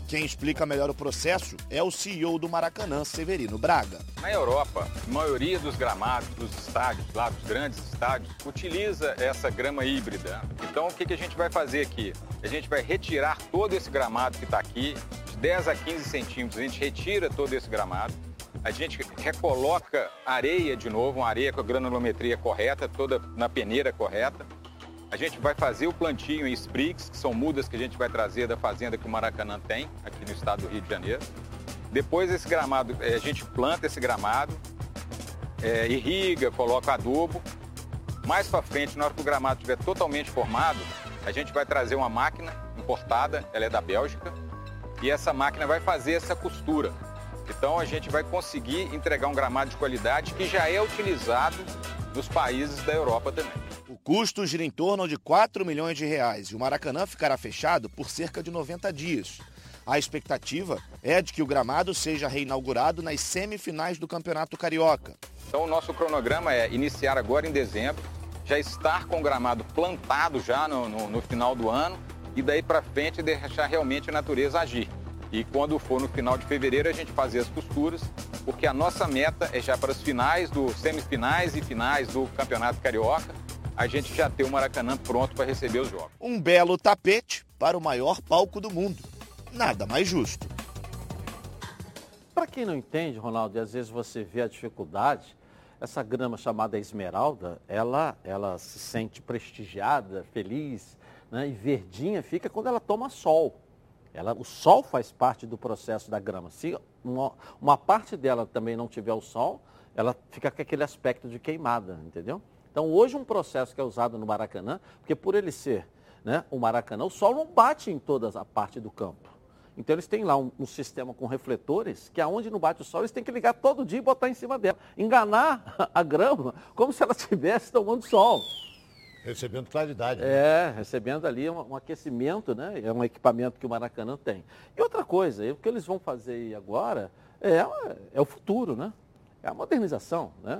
Quem explica melhor o processo é o CEO do Maracanã, Severino Braga. Na Europa, a maioria dos gramados dos estádios, lá dos grandes estádios, utiliza essa grama híbrida. Então, o que, a gente vai fazer aqui? A gente vai retirar todo esse gramado que está aqui, de 10 a 15 centímetros, a gente retira todo esse gramado, a gente recoloca areia de novo, uma areia com a granulometria correta, toda na peneira correta. A gente vai fazer o plantio em sprigs, que são mudas que a gente vai trazer da fazenda que o Maracanã tem, aqui no estado do Rio de Janeiro. Depois esse gramado, eh, a gente planta esse gramado, é, irriga, coloca adubo. Mais para frente, na hora que o gramado estiver totalmente formado, a gente vai trazer uma máquina importada, ela é da Bélgica, e essa máquina vai fazer essa costura. Então a gente vai conseguir entregar um gramado de qualidade que já é utilizado nos países da Europa também. O custo gira em torno de 4 milhões de reais e o Maracanã ficará fechado por cerca de 90 dias. A expectativa é de que o gramado seja reinaugurado nas semifinais do Campeonato Carioca. Então o nosso cronograma é iniciar agora em dezembro, já estar com o gramado plantado já no, no, no final do ano e daí para frente deixar realmente a natureza agir. E quando for no final de fevereiro a gente fazer as costuras, porque a nossa meta é já para as finais, do semifinais e finais do Campeonato Carioca, a gente já ter o Maracanã pronto para receber os jogos. Um belo tapete para o maior palco do mundo. Nada mais justo. Para quem não entende, Ronaldo, e às vezes você vê a dificuldade, essa grama chamada esmeralda, ela, ela se sente prestigiada, feliz, né? e verdinha fica quando ela toma sol. Ela, o sol faz parte do processo da grama. Se uma, uma parte dela também não tiver o sol, ela fica com aquele aspecto de queimada, entendeu? Então hoje um processo que é usado no Maracanã, porque por ele ser né, o Maracanã, o sol não bate em toda a parte do campo. Então eles têm lá um, um, sistema com refletores que aonde não bate o sol, eles têm que ligar todo dia e botar em cima dela. Enganar <laughs> a grama como se ela estivesse tomando sol. Recebendo claridade. Né? É, recebendo ali um, um, aquecimento, né? É um equipamento que o Maracanã tem. E outra coisa, o que eles vão fazer agora é, é o futuro, né? É a modernização, né?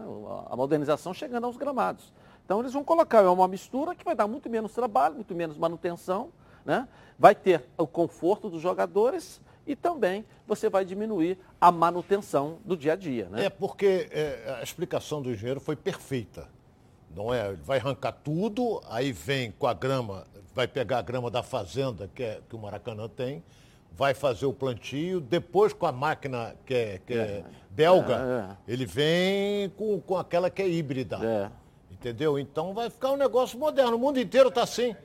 A modernização chegando aos gramados. Então eles vão colocar uma mistura que vai dar muito menos trabalho, muito menos manutenção, né? Vai ter o conforto dos jogadores e também você vai diminuir a manutenção do dia a dia. Né? É porque é, a explicação do engenheiro foi perfeita. Não é? Ele vai arrancar tudo, aí vem com a grama, vai pegar a grama da fazenda que, é, que o Maracanã tem, vai fazer o plantio, depois com a máquina que é, que é, é belga, é, é. ele vem com, com aquela que é híbrida. Entendeu? Então vai ficar um negócio moderno. O mundo inteiro está assim.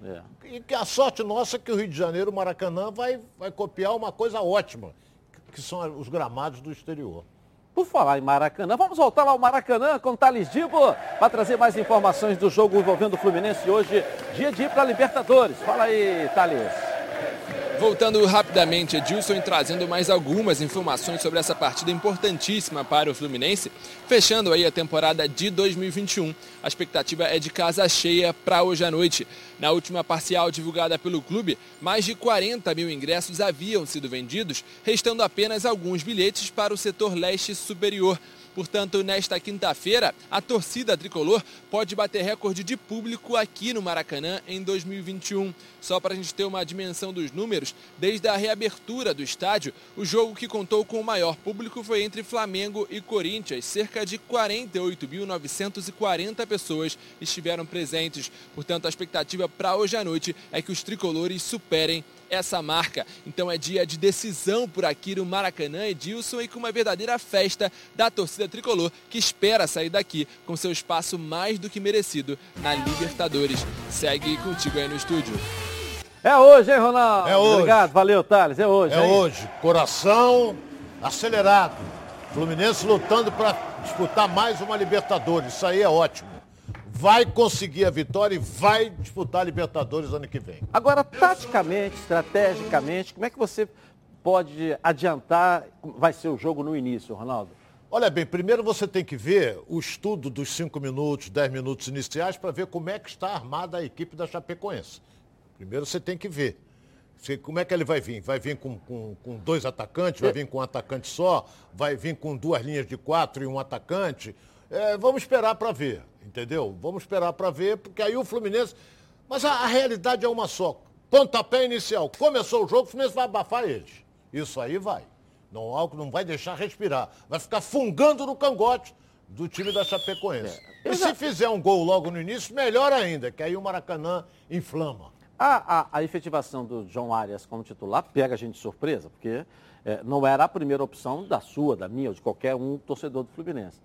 E que a sorte nossa é que o Rio de Janeiro, o Maracanã, vai, vai copiar uma coisa ótima, que são os gramados do exterior. Por falar em Maracanã, vamos voltar lá ao Maracanã com Thales Dibo para trazer mais informações do jogo envolvendo o Fluminense hoje, dia de ir para Libertadores. Fala aí, Thales. Voltando rapidamente, Edilson trazendo mais algumas informações sobre essa partida importantíssima para o Fluminense, fechando aí a temporada de 2021. A expectativa é de casa cheia para hoje à noite. Na última parcial divulgada pelo clube, mais de 40 mil ingressos haviam sido vendidos, restando apenas alguns bilhetes para o setor leste superior. Portanto, nesta quinta-feira, a torcida tricolor pode bater recorde de público aqui no Maracanã em 2021. Só para a gente ter uma dimensão dos números, desde a reabertura do estádio, o jogo que contou com o maior público foi entre Flamengo e Corinthians. Cerca de 48.940 pessoas estiveram presentes. Portanto, a expectativa para hoje à noite é que os tricolores superem essa marca. Então é dia de decisão por aqui no Maracanã, Edilson, e com uma verdadeira festa da torcida tricolor que espera sair daqui com seu espaço mais do que merecido na Libertadores. Segue contigo aí no estúdio. É hoje, hein, Ronaldo? É hoje. Obrigado, valeu, Thales. É hoje. É hein? hoje. Coração acelerado. Fluminense lutando para disputar mais uma Libertadores. Isso aí é ótimo vai conseguir a vitória e vai disputar a Libertadores ano que vem. Agora, taticamente, estrategicamente, como é que você pode adiantar vai ser o jogo no início, Ronaldo? Olha bem, primeiro você tem que ver o estudo dos 5 minutos, 10 minutos iniciais para ver como é que está armada a equipe da Chapecoense. Primeiro você tem que ver Você- Como é que ele vai vir? Vai vir com, com- com dois atacantes? Vai vir com um atacante só? Vai vir com duas linhas de quatro e um atacante? É, vamos esperar para ver, entendeu? Vamos esperar para ver, porque aí o Fluminense. Mas a, a realidade é uma só. Pontapé inicial. Começou o jogo, o Fluminense vai abafar eles. Isso aí vai. Não, algo não vai deixar respirar. Vai ficar fungando no cangote do time da Chapecoense. E se fizer um gol logo no início, melhor ainda, que aí o Maracanã inflama. A, a, a efetivação do João Arias como titular pega a gente de surpresa, porque eh, não era a primeira opção da sua, da minha ou de qualquer um torcedor do Fluminense.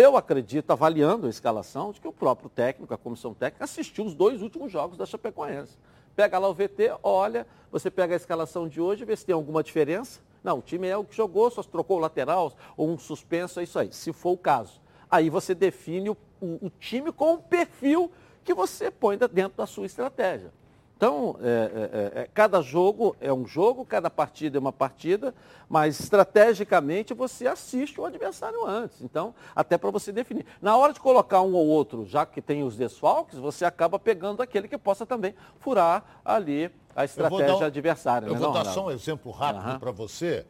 Eu acredito, avaliando a escalação, de que o próprio técnico, a comissão técnica, assistiu os dois últimos jogos da Chapecoense. Pega lá o VT, olha, você pega a escalação de hoje, vê se tem alguma diferença. Não, o time é o que jogou, só trocou o lateral ou um suspenso, é isso aí, se for o caso. Aí você define o, o- o time com o perfil que você põe dentro da sua estratégia. Então, é, é, é, é, cada jogo é um jogo, cada partida é uma partida, mas estrategicamente você assiste o adversário antes. Então, até para você definir. Na hora de colocar um ou outro, já que tem os desfalques, você acaba pegando aquele que possa também furar ali a Eu estratégia um- adversária. Eu né, vou não, dar Ronaldo? só um exemplo rápido Aham. para você.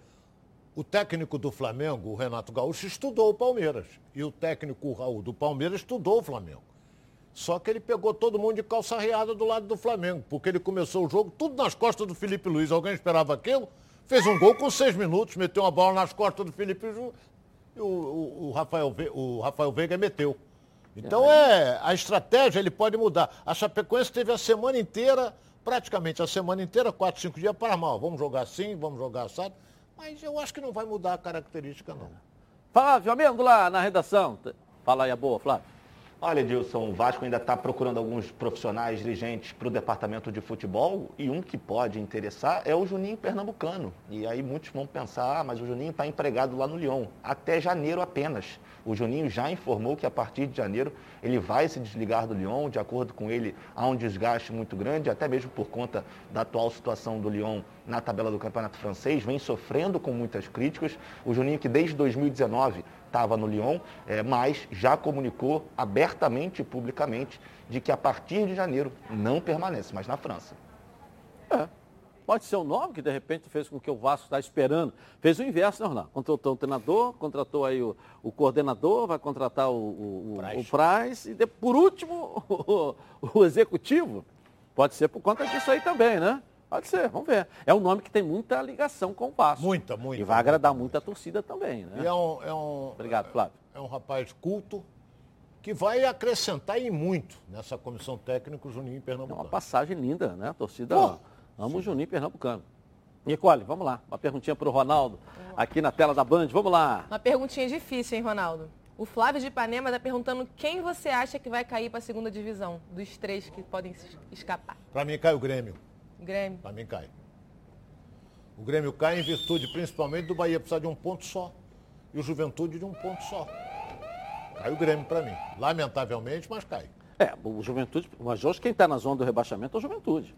O técnico do Flamengo, o Renato Gaúcho, estudou o Palmeiras. E o técnico Raul do Palmeiras estudou o Flamengo. Só que ele pegou todo mundo de calça arreada do lado do Flamengo, porque ele começou o jogo tudo nas costas do Felipe Luiz. Alguém esperava aquilo? Fez um gol com seis minutos, meteu uma bola nas costas do Felipe Luiz e o, o- o Rafael, o Rafael Veiga meteu. Então é, a estratégia ele pode mudar. A Chapecoense teve a semana inteira, praticamente a semana inteira, quatro, cinco dias para mal. Vamos jogar assim, vamos jogar assado. Mas eu acho que não vai mudar a característica, não. Flávio Amêndola, na redação. Fala aí a boa, Flávio. Olha, Edilson, o Vasco ainda está procurando alguns profissionais, dirigentes para o departamento de futebol e um que pode interessar é o Juninho Pernambucano. E aí muitos vão pensar, ah, mas o Juninho está empregado lá no Lyon, até janeiro apenas. O Juninho já informou que a partir de janeiro ele vai se desligar do Lyon, de acordo com ele, há um desgaste muito grande, até mesmo por conta da atual situação do Lyon na tabela do Campeonato Francês, vem sofrendo com muitas críticas. O Juninho que desde 2019 estava no Lyon, eh, mas já comunicou abertamente e publicamente de que a partir de janeiro não permanece mais na França. Pode ser o nome que de repente fez com que o Vasco está esperando. Fez o inverso, né, Ronaldo? Contratou o treinador, contratou aí o, o coordenador, vai contratar o, o, o- o Price e de- por último <laughs> o, o executivo. Pode ser por conta disso aí também, né? Pode ser, vamos ver. É um nome que tem muita ligação com o Vasco. Muita, muita. E vai agradar muito a torcida também, né? E é um, é um, Obrigado, Flávio. é um rapaz culto que vai acrescentar em muito nessa comissão técnica o Juninho Pernambucano. Uma passagem linda, né? A torcida Pô, ama o Juninho Pernambucano. Nicole, vamos lá. Uma perguntinha para o Ronaldo, aqui na tela da Band. Vamos lá. Uma perguntinha difícil, hein, Ronaldo? O Flávio de Ipanema está perguntando quem você acha que vai cair para a segunda divisão, dos três que podem es- escapar. Para mim cai o Grêmio. Grêmio. Para mim cai. O Grêmio cai em virtude principalmente do Bahia precisar de um ponto só. E o Juventude de um ponto só. Cai o Grêmio para mim. Lamentavelmente, mas cai. É, o Juventude, mas hoje quem está na zona do rebaixamento é o Juventude.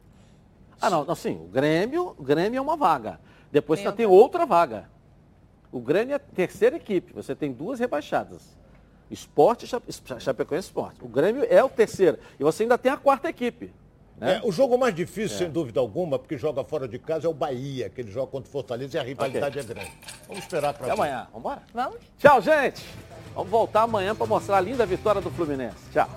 Ah, não, assim, o Grêmio, o Grêmio é uma vaga. Depois Tem você tem outra vaga. O Grêmio é a terceira equipe, você tem duas rebaixadas. Esporte e Chape- Chapecoense Esporte. O Grêmio é o terceiro. E você ainda tem a quarta equipe. Né? É, o jogo mais difícil, É. sem dúvida alguma, porque joga fora de casa, é o Bahia, que ele joga contra o Fortaleza e a rivalidade é grande. Vamos esperar para Até amanhã. Vamos embora? Vamos? Tchau, gente. Vamos voltar amanhã para mostrar a linda vitória do Fluminense. Tchau.